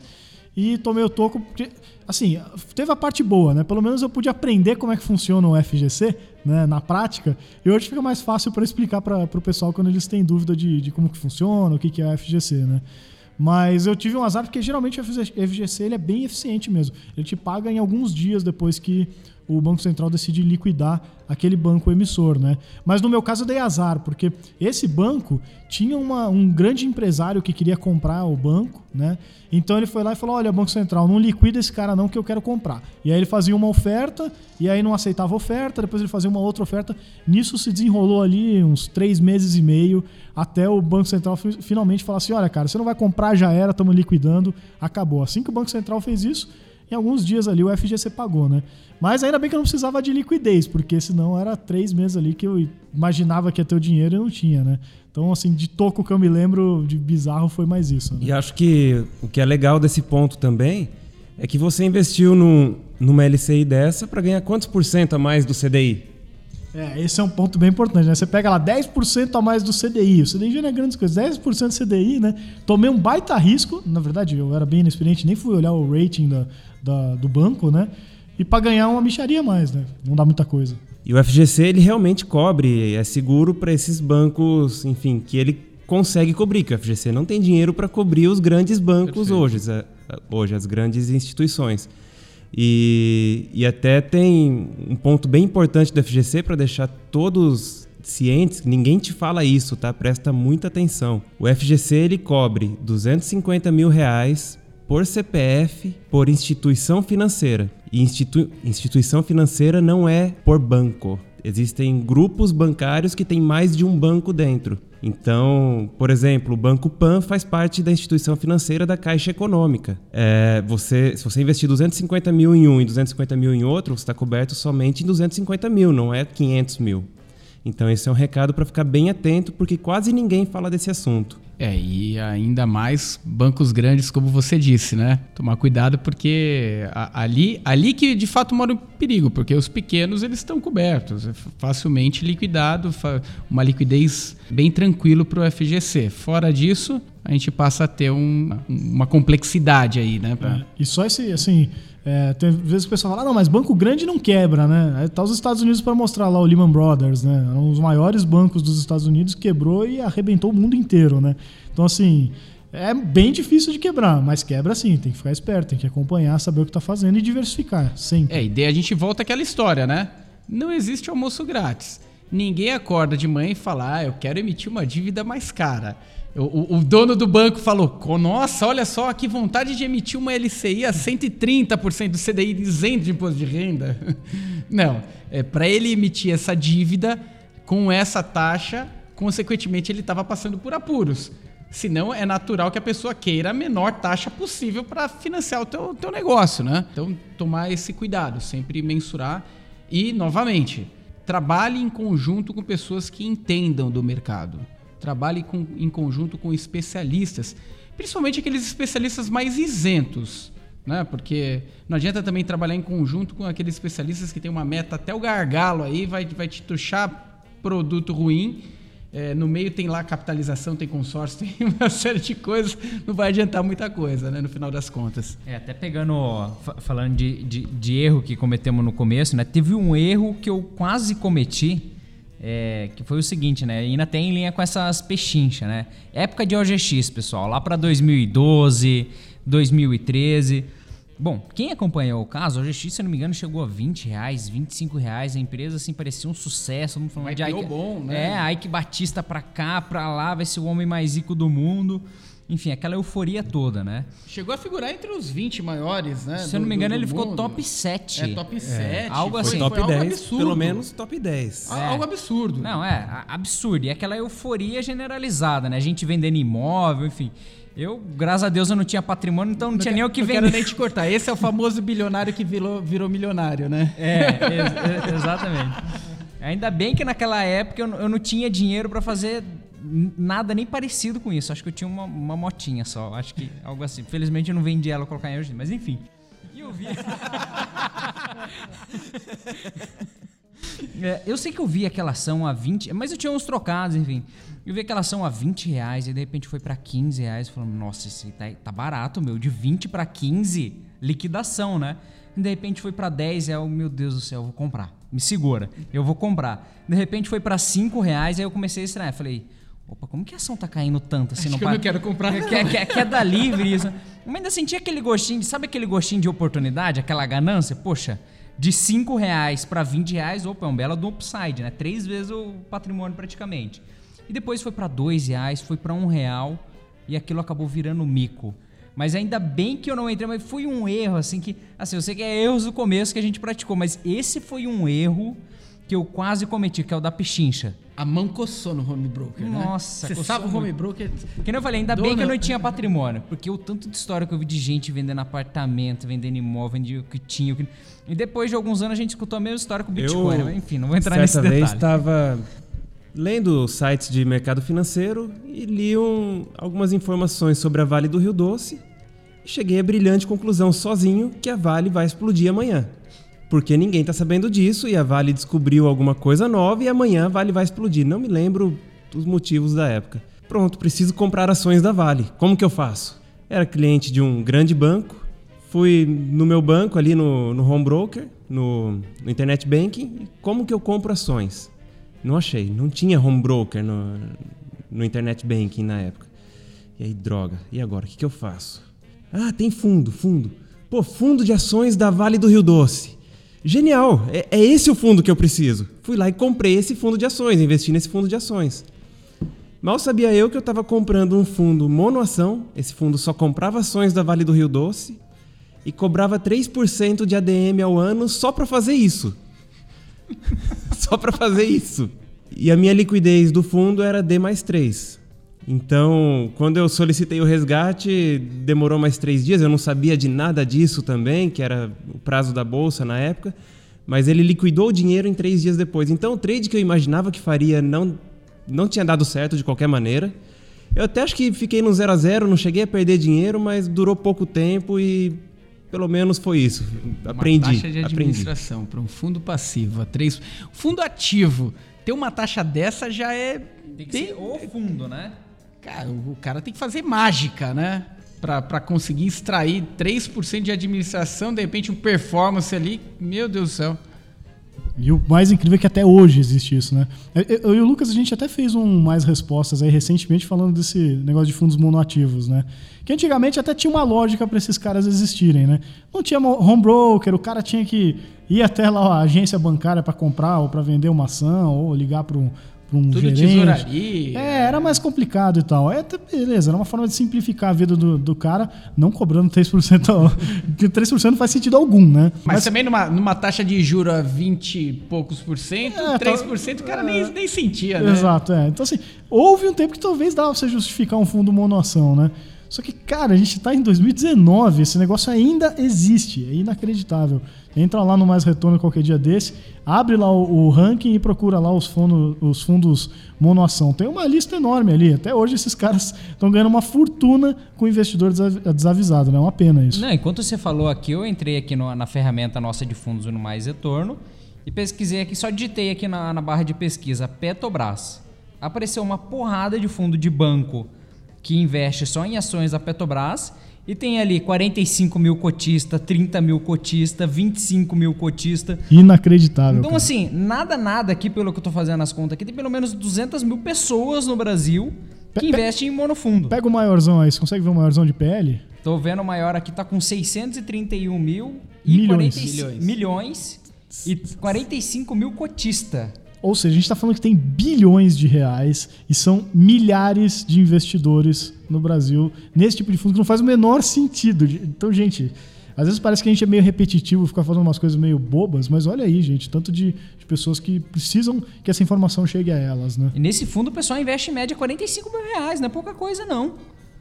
S4: E tomei o toco, porque, assim, teve a parte boa, né? Pelo menos eu pude aprender como é que funciona o FGC, né? Na prática. E hoje fica mais fácil para explicar para o pessoal quando eles têm dúvida de, de como que funciona, o que, que é o FGC, né? Mas eu tive um azar porque geralmente o FGC ele é bem eficiente mesmo. Ele te paga em alguns dias depois que o Banco Central decide liquidar aquele banco emissor, né? Mas no meu caso eu dei azar, porque esse banco tinha uma- um grande empresário que queria comprar o banco, né? Então ele foi lá e falou: Olha, Banco Central, não liquida esse cara não que eu quero comprar. E aí ele fazia uma oferta, e aí não aceitava a oferta, depois ele fazia uma outra oferta. Nisso se desenrolou ali uns três meses e meio, até o Banco Central fi- finalmente falar assim: Olha, cara, você não vai comprar, já era, estamos liquidando, acabou. Assim que o Banco Central fez isso, em alguns dias ali o FGC pagou, né? Mas ainda bem que eu não precisava de liquidez, porque senão era três meses ali que eu imaginava que ia ter o dinheiro e não tinha, né? Então, assim, de toco que eu me lembro de bizarro foi mais isso. Né?
S3: E acho que o que é legal desse ponto também é que você investiu num, numa LCI dessa para ganhar quantos por cento a mais do CDI?
S4: É, esse é um ponto bem importante, né? Você pega lá 10% a mais do CDI. O CDI já não é grandes coisas. 10% do CDI, né? Tomei um baita risco. Na verdade, eu era bem inexperiente, nem fui olhar o rating da, da- do banco, né? E para ganhar uma micharia a mais, né? Não dá muita coisa.
S3: E o FGC ele realmente cobre, é seguro para esses bancos, enfim, que ele consegue cobrir, que o FGC não tem dinheiro para cobrir os grandes bancos hoje, hoje, as grandes instituições. E, e até tem um ponto bem importante do FGC para deixar todos cientes, ninguém te fala isso, tá? Presta muita atenção. O FGC ele cobre 250 mil reais por CPF, por instituição financeira. E institui- instituição financeira não é por banco. Existem grupos bancários que têm mais de um banco dentro. Então, por exemplo, o Banco Pan faz parte da instituição financeira da Caixa Econômica. É, você, se você investir 250 mil em um e 250 mil em outro, você está coberto somente em 250 mil, não é 500 mil. Então, esse é um recado para ficar bem atento, porque quase ninguém fala desse assunto.
S1: É, e ainda mais bancos grandes, como você disse, né? Tomar cuidado porque ali, ali que de fato mora o perigo, porque os pequenos eles estão cobertos, é facilmente liquidado, uma liquidez bem tranquilo para o FGC. Fora disso, a gente passa a ter um- uma complexidade aí, né? pra-
S4: E só esse, assim, é, tem vezes o pessoal fala, ah, não, mas banco grande não quebra, né? Tá os Estados Unidos para mostrar lá o Lehman Brothers, né? Era um dos maiores bancos dos Estados Unidos, quebrou e arrebentou o mundo inteiro, né? Então, assim, é bem difícil de quebrar, mas quebra sim, tem que ficar esperto, tem que acompanhar, saber o que tá fazendo e diversificar, sempre.
S1: É, e daí a gente volta àquela história, né? Não existe almoço grátis. Ninguém acorda de manhã e fala, ah, eu quero emitir uma dívida mais cara. O, o- dono do banco falou, "Co- nossa, olha só que vontade de emitir uma LCI a 130% do CDI isento de imposto de renda. Não, é para ele emitir essa dívida com essa taxa, consequentemente ele estava passando por apuros. Senão é natural que a pessoa queira a menor taxa possível para financiar o teu, teu negócio, né? Então tomar esse cuidado, sempre mensurar e novamente trabalhe em conjunto com pessoas que entendam do mercado. Trabalhe com- em conjunto com especialistas, principalmente aqueles especialistas mais isentos, né? Porque não adianta também trabalhar em conjunto com aqueles especialistas que têm uma meta até o gargalo aí, vai, vai te tuchar produto ruim. É, no meio tem lá capitalização, tem consórcio, tem uma série de coisas. Não vai adiantar muita coisa, né? No final das contas.
S2: É, até pegando, fa- falando de, de, de erro que cometemos no começo, né? Teve um erro que eu quase cometi, é, que foi o seguinte, né? Ainda tem em linha com essas pechinchas, né? Época de OGX, pessoal, lá para 2012, 2013. Bom, quem acompanhou o caso, a OGX, se não me engano, chegou a 20 reais, 25 reais. A empresa, assim, parecia um sucesso. Mundo falando de Ike,
S1: bom, né?
S2: É, Ike Batista pra cá, pra lá, vai ser o homem mais rico do mundo. Enfim, aquela euforia toda, né?
S1: Chegou a figurar entre os 20 maiores, né?
S2: Se eu não me engano,
S1: do
S2: ele ficou
S1: mundo.
S2: top 7.
S1: É, top 7.
S2: algo
S1: foi,
S2: assim.
S1: foi
S3: top
S1: algo
S3: 10,
S1: absurdo.
S3: pelo menos top 10.
S1: Ah, Algo absurdo.
S2: Não, é, absurdo. E aquela euforia generalizada, né? A gente vendendo imóvel, enfim. Eu, graças a Deus, eu não tinha patrimônio, então não, tinha nem o que
S1: não
S2: vender.
S1: quero nem te cortar. Esse é o famoso bilionário que virou, virou milionário, né?
S2: É, ex- ex- exatamente. Ainda bem que naquela época eu, não- eu não tinha dinheiro pra fazer nada nem parecido com isso. Acho que eu tinha uma, uma motinha só. Acho que algo assim. Felizmente eu não vendi ela colocar em hoje, mas enfim. E eu vi. É, eu sei que eu vi aquela ação a 20, mas eu tinha uns trocados, enfim. Eu vi aquela ação a 20 reais e de repente foi pra 15 reais. Falando, nossa, isso aí tá, tá barato, meu. De 20 pra 15, liquidação, né? E de repente foi pra 10 reais. Eu, meu Deus do céu, eu vou comprar. Me segura, eu vou comprar. De repente foi pra 5 reais, aí eu comecei a estranhar. Falei, opa, como que a ação tá caindo tanto assim?
S1: Acho que eu não quero comprar, não.
S2: Quer, quer, quer livre isso. Mas ainda senti aquele gostinho, sabe aquele gostinho de oportunidade, aquela ganância? Poxa, de 5 reais para 20 reais, opa, é um belo do upside, né? Três vezes o patrimônio praticamente. E depois foi para 2 reais, foi para 1 um real e aquilo acabou virando mico. Mas ainda bem que eu não entrei, mas foi um erro, assim, que. Assim, eu sei que é erros do começo que a gente praticou, mas esse foi um erro que eu quase cometi, que é o da pechincha.
S1: A mão coçou no home broker, né?
S2: Nossa,
S1: Você sabe o home broker...
S2: Que nem eu falei, ainda
S1: Dona-
S2: bem que eu não tinha patrimônio. Porque o tanto de história que eu vi de gente vendendo apartamento, vendendo imóvel, vendendo o que tinha. o que- E depois de alguns anos a gente escutou a mesma história com o Bitcoin.
S3: Eu,
S2: mas enfim, não vou entrar nesse
S3: certa vez
S2: detalhe.
S3: estava lendo sites de mercado financeiro e li um- algumas informações sobre a Vale do Rio Doce e cheguei à brilhante conclusão sozinho que a Vale vai explodir amanhã. Porque ninguém está sabendo disso e a Vale descobriu alguma coisa nova e amanhã a Vale vai explodir. Não me lembro dos motivos da época. Pronto, preciso comprar ações da Vale. Como que eu faço? Era cliente de um grande banco, fui no meu banco ali no, no home broker, no, no internet banking, como que eu compro ações? Não achei, não tinha home broker no, no internet banking na época. E aí, droga, e agora? O que, que eu faço? Ah, tem fundo, fundo. Pô, fundo de ações da Vale do Rio Doce. Genial, é, é esse o fundo que eu preciso. Fui lá e comprei esse fundo de ações, investi nesse fundo de ações. Mal sabia eu que eu estava comprando um fundo monoação, esse fundo só comprava ações da Vale do Rio Doce e cobrava 3% de ADM ao ano só para fazer isso. só para fazer isso. E a minha liquidez do fundo era D mais 3. Então, quando eu solicitei o resgate, demorou mais três dias. Eu não sabia de nada disso também, que era o prazo da bolsa na época. Mas ele liquidou o dinheiro em três dias depois. Então, o trade que eu imaginava que faria não, não tinha dado certo de qualquer maneira. Eu até acho que fiquei no 0 a 0 não cheguei a perder dinheiro, mas durou pouco tempo e pelo menos foi isso. Aprendi.
S1: Uma taxa de administração para um fundo passivo a três, fundo ativo ter uma taxa dessa já é
S2: Tem que
S1: bem-
S2: ser o fundo, né?
S1: Cara, o cara tem que fazer mágica, né? Pra conseguir extrair 3% de administração, de repente um performance ali, meu Deus do céu.
S4: E o mais incrível é que até hoje existe isso, né? Eu, e o Lucas, a gente até fez um mais respostas aí recentemente falando desse negócio de fundos monoativos, né? Que antigamente até tinha uma lógica para esses caras existirem, né? Não tinha home broker, o cara tinha que ir até lá a agência bancária para comprar ou para vender uma ação ou ligar para um, pra um
S1: Tudo
S4: gerente.
S1: tesouraria.
S4: É, era mais complicado e tal. É, até beleza, era uma forma de simplificar a vida do, do cara, não cobrando 3%. ao- que 3% não faz sentido algum, né?
S1: Mas, também numa, numa taxa de juro a 20 e poucos por cento,
S4: É,
S1: 3% o cara nem, nem sentia, né?
S4: Exato, é. Então, assim, houve um tempo que talvez dava pra você justificar um fundo monoação, né? Só que, cara, a gente tá em 2019, esse negócio ainda existe, é inacreditável. Entra lá no Mais Retorno qualquer dia desse, abre lá o, o ranking e procura lá os, fundo, os fundos monoação. Tem uma lista enorme ali. Até hoje esses caras estão ganhando uma fortuna com investidor desav- desavisado, né? É uma pena isso.
S2: Não, enquanto você falou aqui, eu entrei aqui no- na ferramenta nossa de fundos no Mais Retorno e pesquisei aqui, só digitei aqui na, na barra de pesquisa Petrobras. Apareceu uma porrada de fundo de banco que investe só em ações da Petrobras E tem ali 45 mil cotista, 30 mil cotista, 25 mil cotista.
S4: Inacreditável.
S2: Então,
S4: cara.
S2: assim, nada, nada aqui, pelo que eu tô fazendo as contas aqui, tem pelo menos 200 mil pessoas no Brasil que
S4: Pe-
S2: investem em monofundo.
S4: Pega o maiorzão aí, você consegue ver o maiorzão de PL?
S2: Tô vendo o maior aqui, tá com 631 mil e
S4: Milhões.
S2: 45 milhões e 45 mil cotista.
S4: Ou seja, a gente está falando que tem bilhões de reais e são milhares de investidores no Brasil nesse tipo de fundo que não faz o menor sentido. Então, gente, às vezes parece que a gente é meio repetitivo, ficar fazendo umas coisas meio bobas, mas olha aí, gente, tanto de, de pessoas que precisam que essa informação chegue a elas, né?
S2: E nesse fundo o pessoal investe em média 45 mil reais, não é pouca coisa não.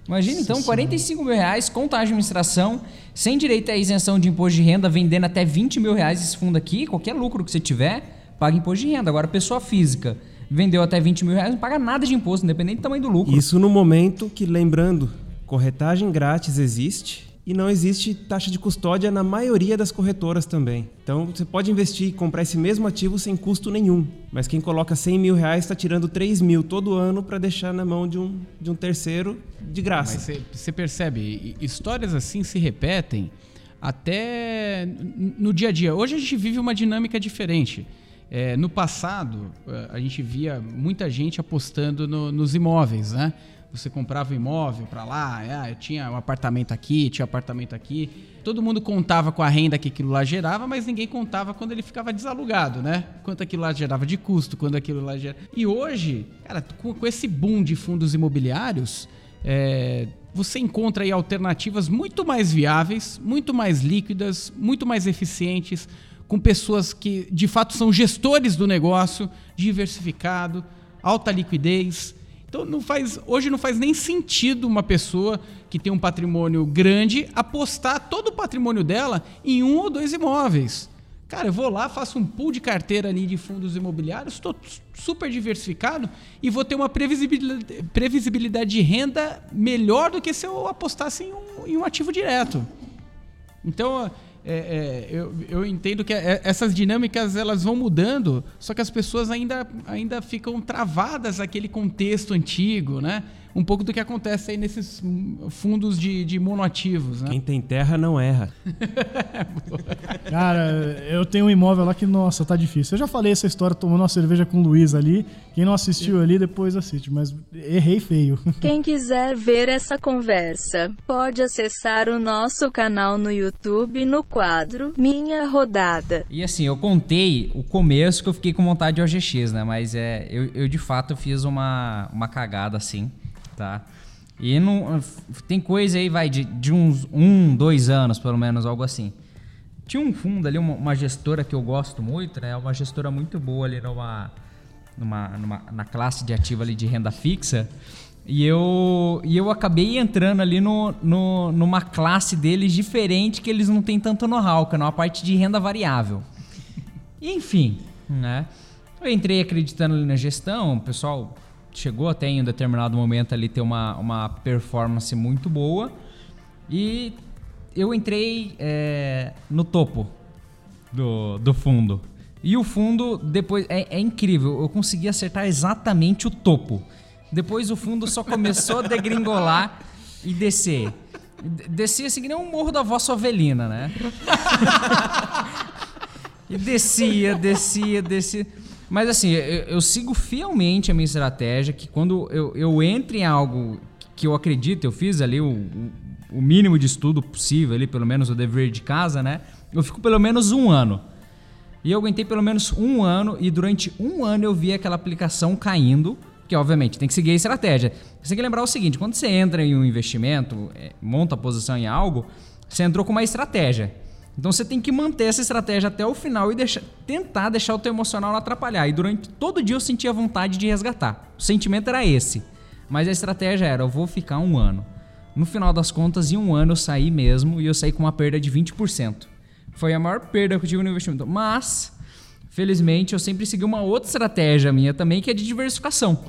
S2: Imagina então, 45 mil reais com taxa de administração, sem direito à isenção de imposto de renda, vendendo até 20 mil reais esse fundo aqui, qualquer lucro que você tiver, paga imposto de renda. Agora, pessoa física vendeu até 20 mil reais, não paga nada de imposto, independente do tamanho do lucro.
S3: Isso no momento que, lembrando, corretagem grátis existe e não existe taxa de custódia na maioria das corretoras também. Então você pode investir e comprar esse mesmo ativo sem custo nenhum. Mas quem coloca 100 mil reais está tirando 3 mil todo ano para deixar na mão de um, de um terceiro de graça.
S1: Mas você- percebe, hi- histórias assim se repetem até no dia a dia. Hoje a gente vive uma dinâmica diferente. É, no passado, eh, a gente via muita gente apostando no- nos imóveis, né? Você comprava um imóvel para lá, ah, eu tinha um apartamento aqui, tinha um apartamento aqui. Todo mundo contava com a renda que aquilo lá gerava, mas ninguém contava quando ele ficava desalugado, né? Quanto aquilo lá gerava de custo, quando aquilo lá gerava. E hoje, cara, com, com esse boom de fundos imobiliários, é, você encontra aí alternativas muito mais viáveis, muito mais líquidas, muito mais eficientes, com pessoas que de fato são gestores do negócio, diversificado, alta liquidez. Então não faz, hoje não faz nem sentido uma pessoa que tem um patrimônio grande apostar todo o patrimônio dela em um ou dois imóveis. Cara, eu vou lá, faço um pool de carteira ali de fundos imobiliários, estou super diversificado e vou ter uma previsibilidade, previsibilidade de renda melhor do que se eu apostasse em um, em um ativo direto. Então, é, é, eu, eu entendo que é- essas dinâmicas elas vão mudando, só que as pessoas ainda, ainda ficam travadas naquele contexto antigo, né? Um pouco do que acontece aí nesses fundos de, de monoativos, né?
S3: Quem tem terra não erra.
S4: Cara, eu tenho um imóvel lá que, nossa, tá difícil. Eu já falei essa história tomando uma cerveja com o Luiz ali. Quem não assistiu ali, depois assiste, mas errei feio.
S8: Quem quiser ver essa conversa, pode acessar o nosso canal no YouTube no quadro Minha Rodada.
S2: E assim, eu contei o começo que eu fiquei com vontade de OGX, né? Mas é, eu, eu de fato fiz uma, uma cagada assim, tá? E não, tem coisa aí, vai, de, de uns um, dois anos, pelo menos, algo assim. Tinha um fundo ali, uma, uma gestora que eu gosto muito, né? Uma gestora muito boa ali numa, numa, numa, na classe de ativo ali de renda fixa. E eu, e eu acabei entrando ali no, no, numa classe deles diferente que eles não têm tanto know-how, que é numa parte de renda variável. Enfim, né? Eu entrei acreditando ali na gestão, o pessoal chegou até em um determinado momento ali ter uma, uma performance muito boa. E eu entrei é, no topo do, do fundo. E o fundo, depois. É, é incrível, eu consegui acertar exatamente o topo. Depois o fundo só começou a degringolar e descer. Descia assim que nem um morro da vossa ovelina, né? E descia, descia, descia. Mas assim, eu, eu sigo fielmente a minha estratégia, que quando eu, eu entro em algo que eu acredito, eu fiz ali o, o, mínimo de estudo possível, ali, pelo menos o dever de casa, né? Eu fico pelo menos um ano. E eu aguentei pelo menos um ano, e durante um ano eu vi aquela aplicação caindo, que obviamente tem que seguir a estratégia. Você tem que lembrar o seguinte: quando você entra em um investimento, é, monta a posição em algo, você entrou com uma estratégia. Então você tem que manter essa estratégia até o final e deixar- tentar deixar o teu emocional não atrapalhar. E durante todo dia eu sentia vontade de resgatar. O sentimento era esse. Mas a estratégia era: eu vou ficar um ano. No final das contas, em um ano eu saí mesmo e eu saí com uma perda de 20%. Foi a maior perda que eu tive no investimento. Mas, felizmente, eu sempre segui uma outra estratégia minha também, que é de diversificação.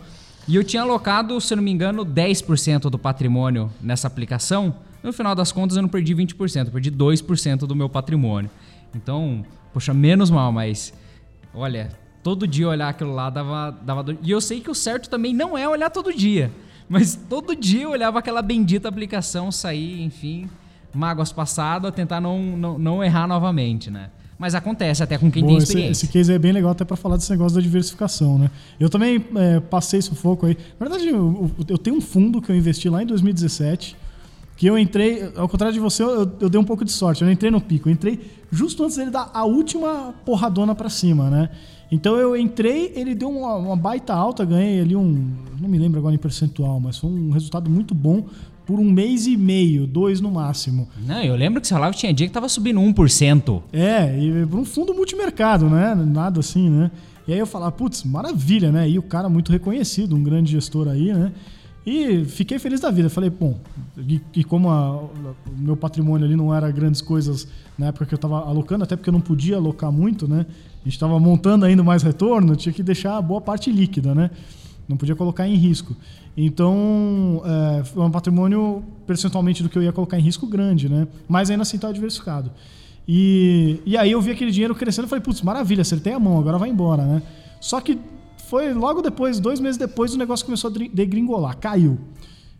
S2: E eu tinha alocado, se não me engano, 10% do patrimônio nessa aplicação. No final das contas, eu não perdi 20%, eu perdi 2% do meu patrimônio. Então, poxa, menos mal, mas olha, todo dia olhar aquilo lá dava, dava dor. E eu sei que o certo também não é olhar todo dia. Mas todo dia eu olhava aquela bendita aplicação sair, enfim, mágoas passadas, tentar não, não, não errar novamente, né? Mas acontece até com quem
S4: Boa,
S2: tem
S4: esse,
S2: experiência.
S4: esse case é bem legal até para falar desse negócio da diversificação, né? Eu também é, passei sufoco aí. Na verdade, eu, eu tenho um fundo que eu investi lá em 2017, que eu entrei, ao contrário de você, eu, eu dei um pouco de sorte. Eu não entrei no pico, eu entrei justo antes dele dar a última porradona para cima, né? Então eu entrei, ele deu uma, uma baita alta, ganhei ali um, não me lembro agora em percentual, mas foi um resultado muito bom por um mês e meio, dois no máximo.
S2: Não, eu lembro que seu live tinha dia que tava subindo 1%.
S4: É, e para um fundo multimercado, né? Nada assim, né? E aí eu falava, putz, maravilha, né? E o cara muito reconhecido, um grande gestor aí, né? E fiquei feliz da vida. Falei, bom, e, e como o meu patrimônio ali não era grandes coisas na época que eu estava alocando, até porque eu não podia alocar muito, né? A gente estava montando ainda mais retorno, tinha que deixar a boa parte líquida, né? Não podia colocar em risco. Então, é, foi um patrimônio percentualmente do que eu ia colocar em risco grande, né? Mas ainda assim estava diversificado. E, e aí eu vi aquele dinheiro crescendo e falei, putz, maravilha, acertei a mão, agora vai embora, né? Só que foi logo depois, dois meses depois, o negócio começou a degringolar, caiu.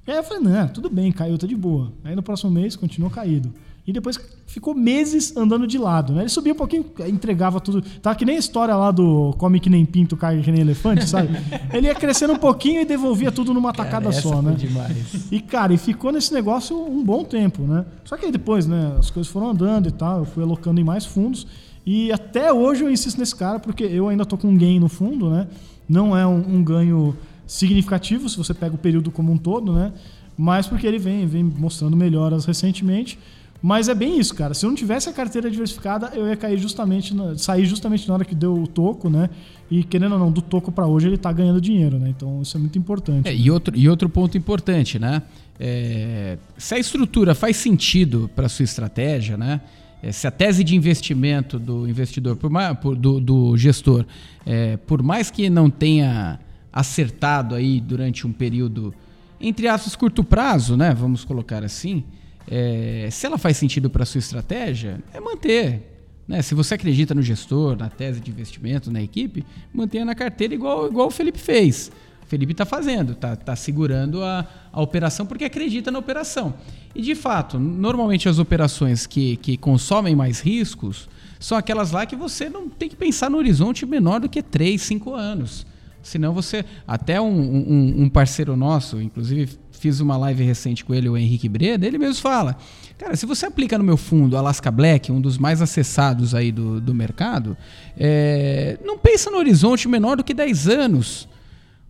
S4: E aí eu falei, não, tudo bem, caiu, tá de boa. Aí no próximo mês continuou caído. E depois ficou meses andando de lado, né? Ele subia um pouquinho, entregava tudo. Tava que nem a história lá do come que nem pinto, cai que nem elefante, sabe? Ele ia crescendo um pouquinho e devolvia tudo numa tacada só, né?
S1: demais.
S4: E, cara, e ficou nesse negócio um bom tempo, né? Só que aí depois, né, as coisas foram andando e tal, eu fui alocando em mais fundos. E até hoje eu insisto nesse cara, porque eu ainda tô com um gain no fundo, né? Não é um, um ganho significativo se você pega o período como um todo, né? Mas porque ele vem, vem mostrando melhoras recentemente. Mas é bem isso, cara. Se eu não tivesse a carteira diversificada, eu ia cair justamente, na- sair justamente na hora que deu o toco, né? E querendo ou não, do toco para hoje ele tá ganhando dinheiro, né? Então isso é muito importante.
S1: É, e, outro, e outro ponto importante, né? É, se a estrutura faz sentido para sua estratégia, né? É, se a tese de investimento do investidor, por mais, por- do, do gestor, é, por mais que não tenha acertado aí durante um período, entre aspas, curto prazo, né? Vamos colocar assim. é, se ela faz sentido para sua estratégia, é manter. Né? Se você acredita no gestor, na tese de investimento, na equipe, mantenha na carteira igual, igual o Felipe fez. Felipe está fazendo, está tá segurando a, a operação porque acredita na operação. E de fato, normalmente as operações que, que consomem mais riscos são aquelas lá que você não tem que pensar no horizonte menor do que 3, 5 anos. Senão você. Até um, um- um parceiro nosso, inclusive fiz uma live recente com ele, o Henrique Breda, ele mesmo fala: Cara, se você aplica no meu fundo Alaska Black, um dos mais acessados aí do, do mercado, é, não pensa no horizonte menor do que 10 anos.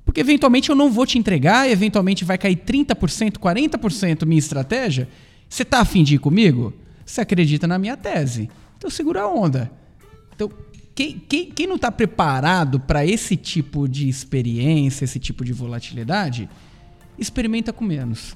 S1: Porque eventualmente eu não vou te entregar, eventualmente vai cair 30%, 40% minha estratégia. Você tá afim de ir comigo? Você acredita na minha tese. Então segura a onda. Então, quem, quem, quem não está preparado para esse tipo de experiência, esse tipo de volatilidade, experimenta com menos.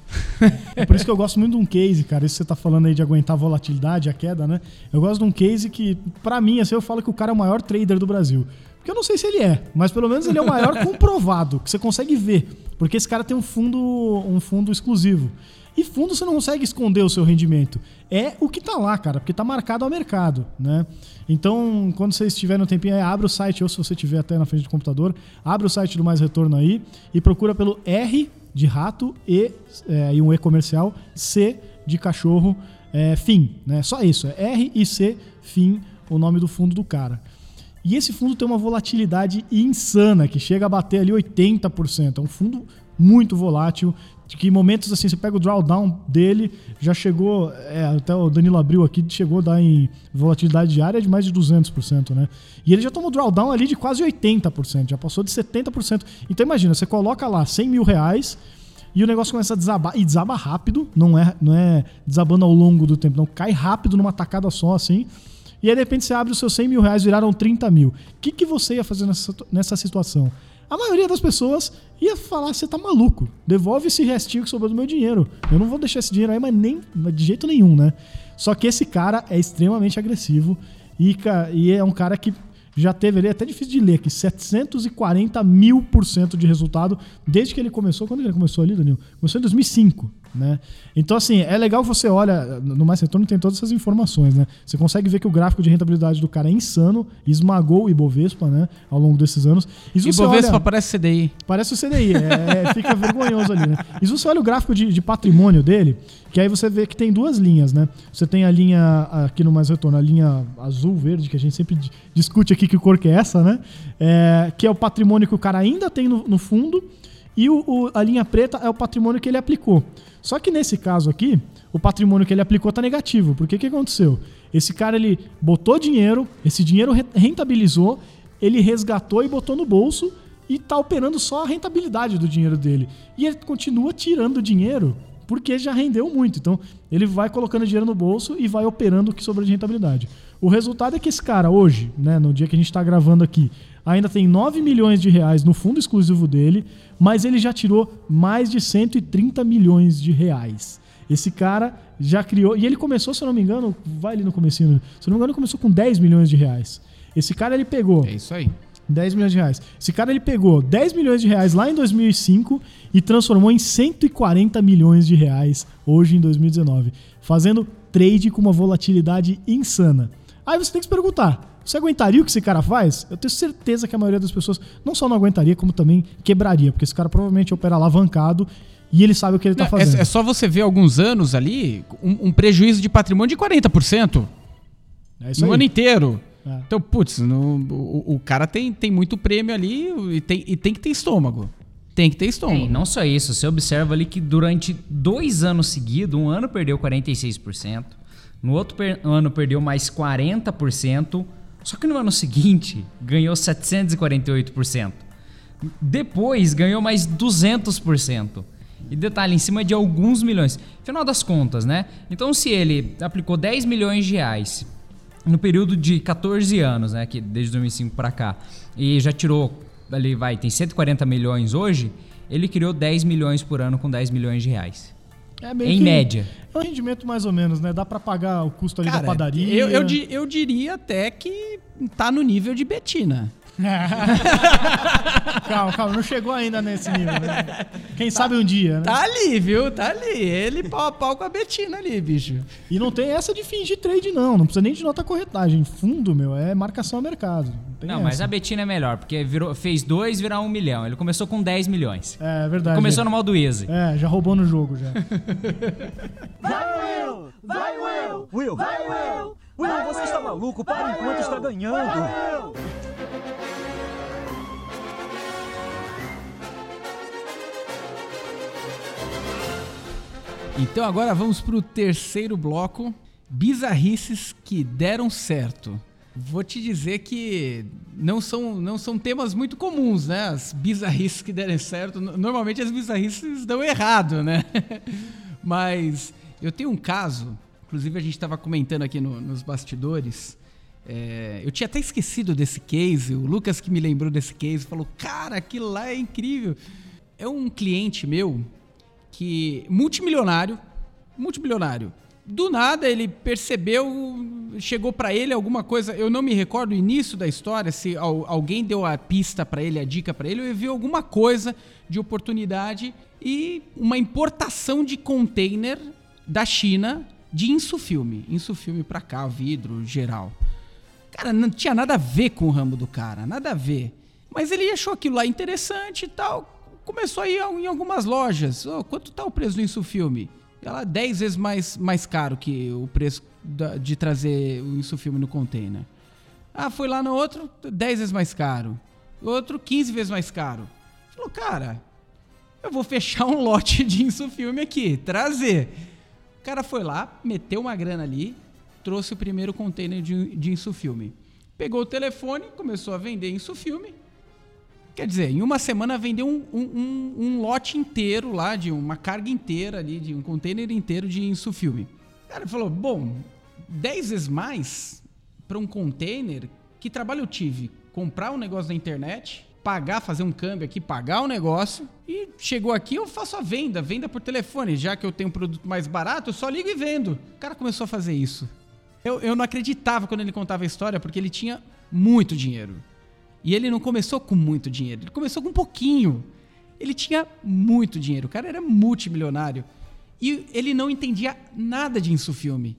S4: É por isso que eu gosto muito de um case, cara. Isso que você tá falando aí de aguentar a volatilidade, a queda, né? Eu gosto de um case que, pra mim, assim, eu falo que o cara é o maior trader do Brasil. Porque eu não sei se ele é, mas pelo menos ele é o maior comprovado, que você consegue ver. Porque esse cara tem um fundo, um fundo exclusivo. E fundo você não consegue esconder o seu rendimento. É o que tá lá, cara, porque tá marcado ao mercado, né? Então, quando você estiver no tempinho aí, abre o site, ou se você estiver até na frente do computador, abre o site do Mais Retorno aí e procura pelo R de rato e, é, e um E comercial, C de cachorro, é, fim, né? Só isso, é R e C, fim, o nome do fundo do cara. E esse fundo tem uma volatilidade insana, que chega a bater ali 80%. É um fundo muito volátil, de que em momentos assim, você pega o drawdown dele, já chegou, é, até o Danilo abriu aqui, chegou a dar em volatilidade diária de mais de 200%, né? E ele já tomou drawdown ali de quase 80%, já passou de 70%. Então imagina, você coloca lá 100 mil reais e o negócio começa a desabar, e desaba rápido, não é, não é desabando ao longo do tempo, não, cai rápido numa tacada só, assim, e aí, de repente, você abre os seus 100 mil reais, viraram 30 mil. O que, que você ia fazer nessa, nessa situação? A maioria das pessoas ia falar: você tá maluco, devolve esse restinho que sobrou do meu dinheiro. Eu não vou deixar esse dinheiro aí, mas nem de jeito nenhum, né? Só que esse cara é extremamente agressivo e, e é um cara que já teve ali, é até difícil de ler aqui, 740 mil por cento de resultado desde que ele começou. Quando ele começou ali, Danilo? Começou em 2005. Né? Então, assim, é legal você olha, no Mais Retorno tem todas essas informações, né? Você consegue ver que o gráfico de rentabilidade do cara é insano, esmagou o Ibovespa, né? Ao longo desses anos.
S1: Ibovespa
S4: olha-
S1: parece CDI.
S4: Parece o CDI, é, é, fica vergonhoso ali, né? E se você olha o gráfico de, de patrimônio dele, que aí você vê que tem duas linhas, né? Você tem a linha, aqui no Mais Retorno, a linha azul, verde, que a gente sempre di- discute aqui que cor que é essa, né? É, que é o patrimônio que o cara ainda tem no, no fundo, e o, o- a linha preta é o patrimônio que ele aplicou. Só que nesse caso aqui, o patrimônio que ele aplicou tá negativo. Porque o que, aconteceu? Esse cara, ele botou dinheiro, esse dinheiro re- rentabilizou, ele resgatou e botou no bolso, e tá operando só a rentabilidade do dinheiro dele. E ele continua tirando dinheiro porque já rendeu muito. Então, ele vai colocando dinheiro no bolso e vai operando o que sobrou de rentabilidade. O resultado é que esse cara hoje, né, no dia que a gente está gravando aqui, ainda tem 9 milhões de reais no fundo exclusivo dele, mas ele já tirou mais de 130 milhões de reais. Esse cara já criou, e ele começou, se eu não me engano, vai ali no comecinho, se eu não me engano, ele começou com 10 milhões de reais. Esse cara ele pegou
S1: É isso aí.
S4: 10 milhões de reais. Esse cara ele pegou 10 milhões de reais lá em 2005 e transformou em 140 milhões de reais hoje em 2019, fazendo trade com uma volatilidade insana. Aí você tem que se perguntar: você aguentaria o que esse cara faz? Eu tenho certeza que a maioria das pessoas não só não aguentaria, como também quebraria, porque esse cara provavelmente opera alavancado e ele sabe o que ele tá
S1: Não,
S4: fazendo.
S1: é, é só você ver alguns anos ali, um, um prejuízo de patrimônio de 40%.
S4: É isso
S1: no
S4: aí.
S1: ano inteiro.
S4: É.
S1: Então, putz, no- o, o cara tem, tem muito prêmio ali e tem, e tem que ter estômago. Tem que ter
S2: É, e
S1: estômago.
S2: não só isso, você observa ali que durante dois anos seguidos, um ano perdeu 46%, no outro per- ano perdeu mais 40%, só que no ano seguinte ganhou 748%. Depois ganhou mais 200%. E detalhe, em cima de alguns milhões. Final das contas, né? Então, se ele aplicou 10 milhões de reais no período de 14 anos, né? Que desde 2005 para cá, e já tirou ali, vai, tem 140 milhões hoje, ele criou 10 milhões por ano com 10 milhões de reais.
S4: É meio
S2: em
S4: que-
S2: média.
S4: É um rendimento mais ou menos, né? Dá pra pagar o custo ali da
S1: Cara,
S4: padaria.
S1: eu, eu, eu diria até que tá no nível de Betina.
S4: Calma, calma, não chegou ainda nesse nível, né? Quem sabe um dia, né?
S1: Tá ali, viu? Tá ali. Ele pau a pau com a Betina ali, bicho.
S4: E não tem essa de fingir trade, não. Não precisa nem de nota corretagem. Fundo, meu, é marcação a mercado. Não, tem
S2: Não,
S4: essa.
S2: mas a Betina é melhor, porque virou, fez dois virar um milhão. Ele começou com 10 milhões.
S4: É verdade.
S2: Começou
S4: é.
S2: no modo easy.
S4: É, já roubou no jogo já.
S9: Vai, Will! Will! Vai, Will! Will, você está maluco? Para enquanto está ganhando!
S1: Então agora vamos pro terceiro bloco. Bizarrices que deram certo. Vou te dizer que não são, não são temas muito comuns, né? As bizarrices que derem certo. No- Normalmente as bizarrices dão errado, né? Mas eu tenho um caso, inclusive a gente estava comentando aqui no- nos bastidores. é, eu tinha até esquecido desse case. O Lucas que me lembrou desse case falou: Cara, aquilo lá é incrível. É um cliente meu que multimilionário, multimilionário. Do nada ele percebeu, chegou pra ele alguma coisa, eu não me recordo o início da história, se al- alguém deu a pista pra ele, a dica pra ele, eu vi alguma coisa de oportunidade e uma importação de container da China de insufilme, insufilme pra cá, vidro geral. Cara, não tinha nada a ver com o ramo do cara, nada a ver. Mas ele achou aquilo lá interessante e tal. Começou a ir em algumas lojas. Ô, quanto tá o preço do insufilme? Ela 10 vezes mais, mais caro que o preço da- de trazer o insufilme no container. Ah, foi lá no outro, 10 vezes mais caro. Outro, 15 vezes mais caro. Falou, cara, eu vou fechar um lote de insufilme aqui, trazer. O cara foi lá, meteu uma grana ali, trouxe o primeiro container de, de insufilme. Pegou o telefone, começou a vender insufilme. Quer dizer, em uma semana vendeu um, um, um- um lote inteiro lá, de uma carga inteira ali, de um container inteiro de insufilme. O cara falou, bom, 10 vezes mais para um container, que trabalho eu tive? Comprar um negócio na internet, pagar, fazer um câmbio aqui, pagar o negócio, e chegou aqui eu faço a venda, venda por telefone. Já que eu tenho um produto mais barato, eu só ligo e vendo. O cara começou a fazer isso. Eu, eu não acreditava quando ele contava a história, porque ele tinha muito dinheiro. E ele não começou com muito dinheiro, ele começou com um pouquinho. Ele tinha muito dinheiro, o cara era multimilionário. E ele não entendia nada de insufilme.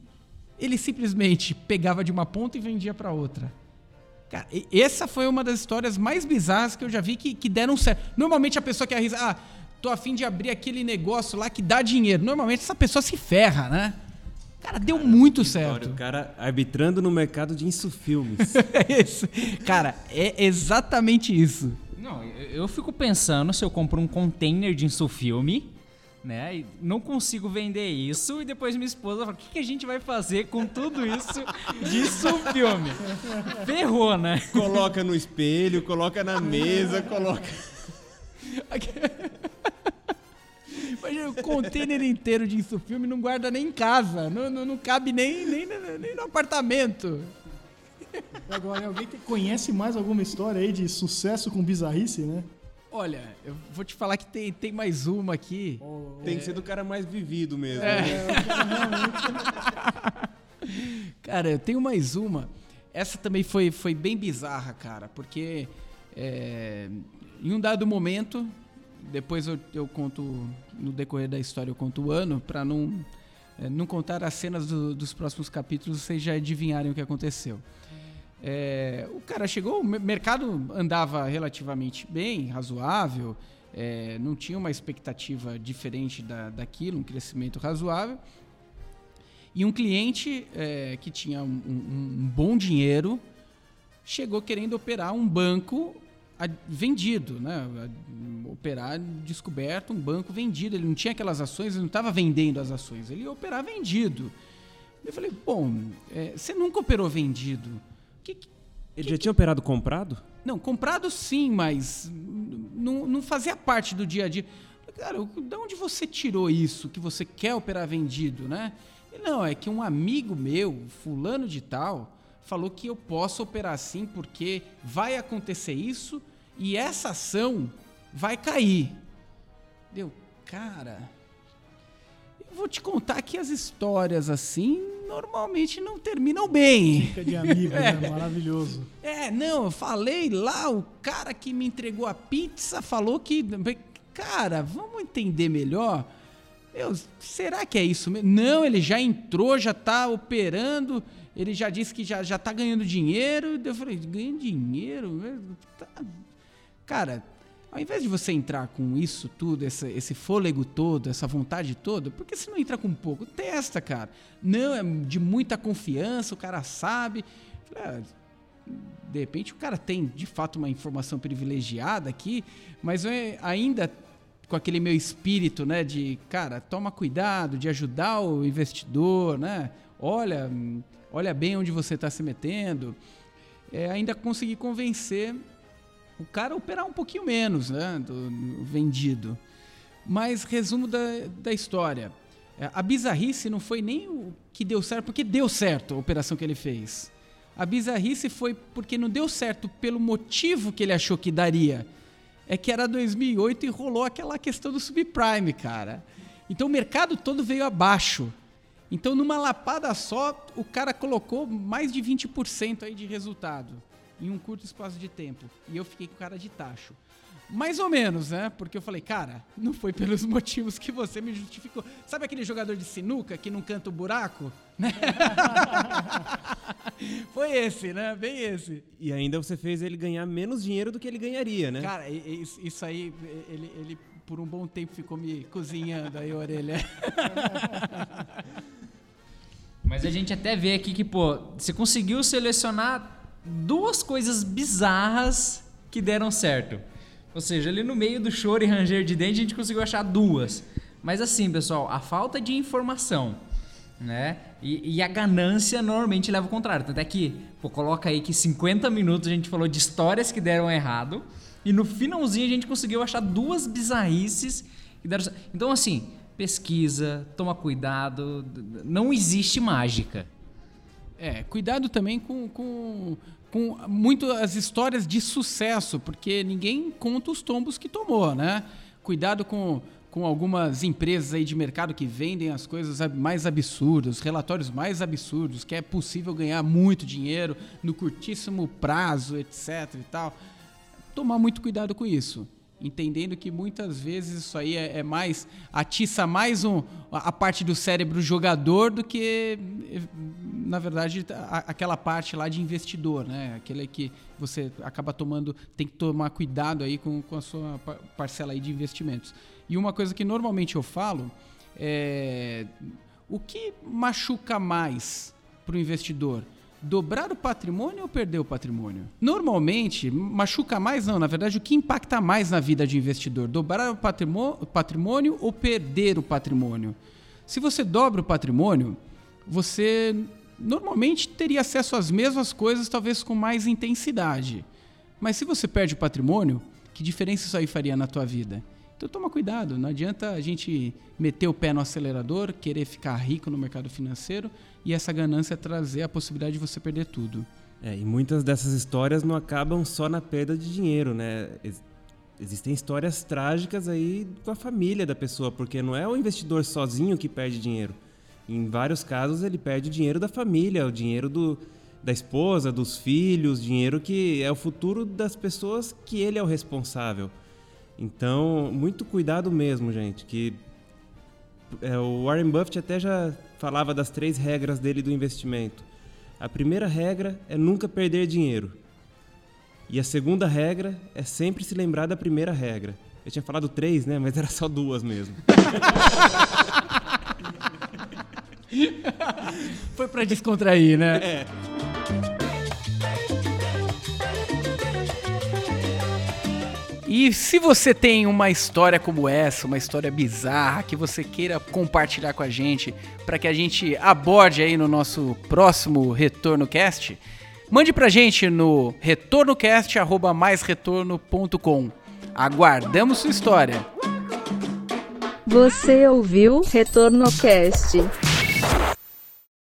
S1: Ele simplesmente pegava de uma ponta e vendia para outra. Cara, essa foi uma das histórias mais bizarras que eu já vi que, que deram certo. Normalmente a pessoa que arrisca, ah, tô afim de abrir aquele negócio lá que dá dinheiro. Normalmente essa pessoa se ferra, né? Cara, deu muito
S3: Olha,
S1: certo.
S3: o cara arbitrando no mercado de insufilmes.
S1: É isso. Cara, é exatamente isso.
S2: Não, eu, eu fico pensando se eu compro um container de insufilme, né? E não consigo vender isso e depois minha esposa fala: o que, que a gente vai fazer com tudo isso de insufilme? Ferrou, né?
S3: coloca no espelho, coloca na mesa, coloca.
S1: Imagina, o container inteiro de insufilme não guarda nem em casa. Não, não, não cabe nem, nem, no- nem no apartamento.
S4: Agora, alguém que conhece mais alguma história aí de sucesso com bizarrice, né?
S1: Olha, eu vou te falar que tem, tem mais uma aqui.
S3: Tem que ser do cara mais vivido mesmo.
S1: É.
S3: né?
S1: Cara, eu tenho mais uma. Essa também foi, foi bem bizarra, cara, porque é, em um dado momento, depois eu, eu conto, no decorrer da história, eu conto o ano, pra não, é, não contar as cenas do- dos próximos capítulos, vocês já adivinharem o que aconteceu. É, o cara chegou, o me- mercado andava relativamente bem, razoável, é, não tinha uma expectativa diferente da, daquilo, um crescimento razoável. E um cliente é, que tinha um, um- um bom dinheiro chegou querendo operar um banco vendido, né? Operar descoberto um banco vendido. Ele não tinha aquelas ações, ele não estava vendendo as ações, ele ia operar vendido. Eu falei, bom, é, você nunca operou vendido. Que, que-
S3: Ele já tinha operado comprado?
S1: não, comprado sim, mas não, não fazia parte do dia a dia. Cara, de onde você tirou isso que você quer operar vendido, né? Ele, não, é que um amigo meu, fulano de tal, falou que eu posso operar assim porque vai acontecer isso e essa ação vai cair. Deu, cara, eu vou te contar que as histórias assim normalmente não terminam bem.
S4: Fica de amigo, né? Maravilhoso.
S1: É, não, eu falei lá, o cara que me entregou a pizza falou que. Cara, vamos entender melhor. Meu, será que é isso mesmo? Não, ele já entrou, já tá operando, ele já disse que já, já tá ganhando dinheiro. Eu falei, ganhando dinheiro? Tá. Cara, ao invés de você entrar com isso tudo, esse, esse fôlego todo, essa vontade toda, por que você não entra com pouco? Testa, cara. Não, é de muita confiança, o cara sabe. Falei, ah, de repente o cara tem de fato uma informação privilegiada aqui, mas eu ainda com aquele meu espírito, né, de cara, toma cuidado, de ajudar o investidor, né? Olha, hum, olha bem onde você está se metendo. É, ainda consegui convencer o cara a operar um pouquinho menos, né, do, do vendido. Mas resumo da, da história. É, A bizarrice não foi nem o que deu certo, porque deu certo a operação que ele fez. A bizarrice foi porque não deu certo pelo motivo que ele achou que daria. É que era 2008 e rolou aquela questão do subprime, cara. Então o mercado todo veio abaixo. Então numa lapada só, o cara colocou mais de 20% aí de resultado em um curto espaço de tempo. E eu fiquei com cara de tacho. Mais ou menos, né? Porque eu falei, cara, não foi pelos motivos que você me justificou. Sabe aquele jogador de sinuca que não canta o buraco? Né? foi esse, né? Bem esse.
S3: E ainda você fez ele ganhar menos dinheiro do que ele ganharia, né?
S1: Cara, isso isso aí, ele, ele por um bom tempo ficou me cozinhando aí a orelha.
S2: Mas a gente até vê aqui que, pô, você conseguiu selecionar duas coisas bizarras que deram certo. Ou seja, ali no meio do choro e ranger de dente a gente conseguiu achar duas. Mas assim, pessoal, a falta de informação, né? E, e a ganância normalmente leva ao contrário. Tanto é que, pô, coloca aí que 50 minutos a gente falou de histórias que deram errado. E no finalzinho a gente conseguiu achar duas bizarrices que deram certo. Então, assim, pesquisa, toma cuidado. Não existe mágica.
S1: É, cuidado também com, com, com muito as histórias de sucesso, porque ninguém conta os tombos que tomou, né? Cuidado com, com algumas empresas aí de mercado que vendem as coisas mais absurdas, relatórios mais absurdos, que é possível ganhar muito dinheiro no curtíssimo prazo, etc e tal. Tomar muito cuidado com isso. Entendendo que muitas vezes isso aí é, é mais atiça mais um, a, parte do cérebro jogador do que na verdade a, aquela parte lá de investidor, né? Aquele que você acaba tomando, tem que tomar cuidado aí com, com a sua par- parcela aí de investimentos. E uma coisa que normalmente eu falo é o que machuca mais para o investidor? Dobrar o patrimônio ou perder o patrimônio? Normalmente, machuca mais não. Na verdade, o que impacta mais na vida de investidor? Dobrar o patrimô- patrimônio ou perder o patrimônio? Se você dobra o patrimônio, você normalmente teria acesso às mesmas coisas, talvez com mais intensidade. Mas se você perde o patrimônio, que diferença isso aí faria na tua vida? Então toma cuidado, não adianta a gente meter o pé no acelerador, querer ficar rico no mercado financeiro e essa ganância trazer a possibilidade de você perder tudo.
S3: É, e muitas dessas histórias não acabam só na perda de dinheiro, né? Ex- existem histórias trágicas aí com a família da pessoa, porque não é o investidor sozinho que perde dinheiro. Em vários casos ele perde o dinheiro da família, o dinheiro do, da esposa, dos filhos, dinheiro que é o futuro das pessoas que ele é o responsável. Então, muito cuidado mesmo, gente, que é, o Warren Buffett até já falava das três regras dele do investimento. A primeira regra é nunca perder dinheiro. E a segunda regra é sempre se lembrar da primeira regra. Eu tinha falado três, né? Mas era só duas mesmo.
S1: Foi para descontrair, né?
S3: É.
S1: E se você tem uma história como essa, uma história bizarra que você queira compartilhar com a gente, para que a gente aborde aí no nosso próximo Retorno Cast, mande pra gente no retornocast@maisretorno.com. Aguardamos sua história.
S8: Você ouviu Retorno Cast.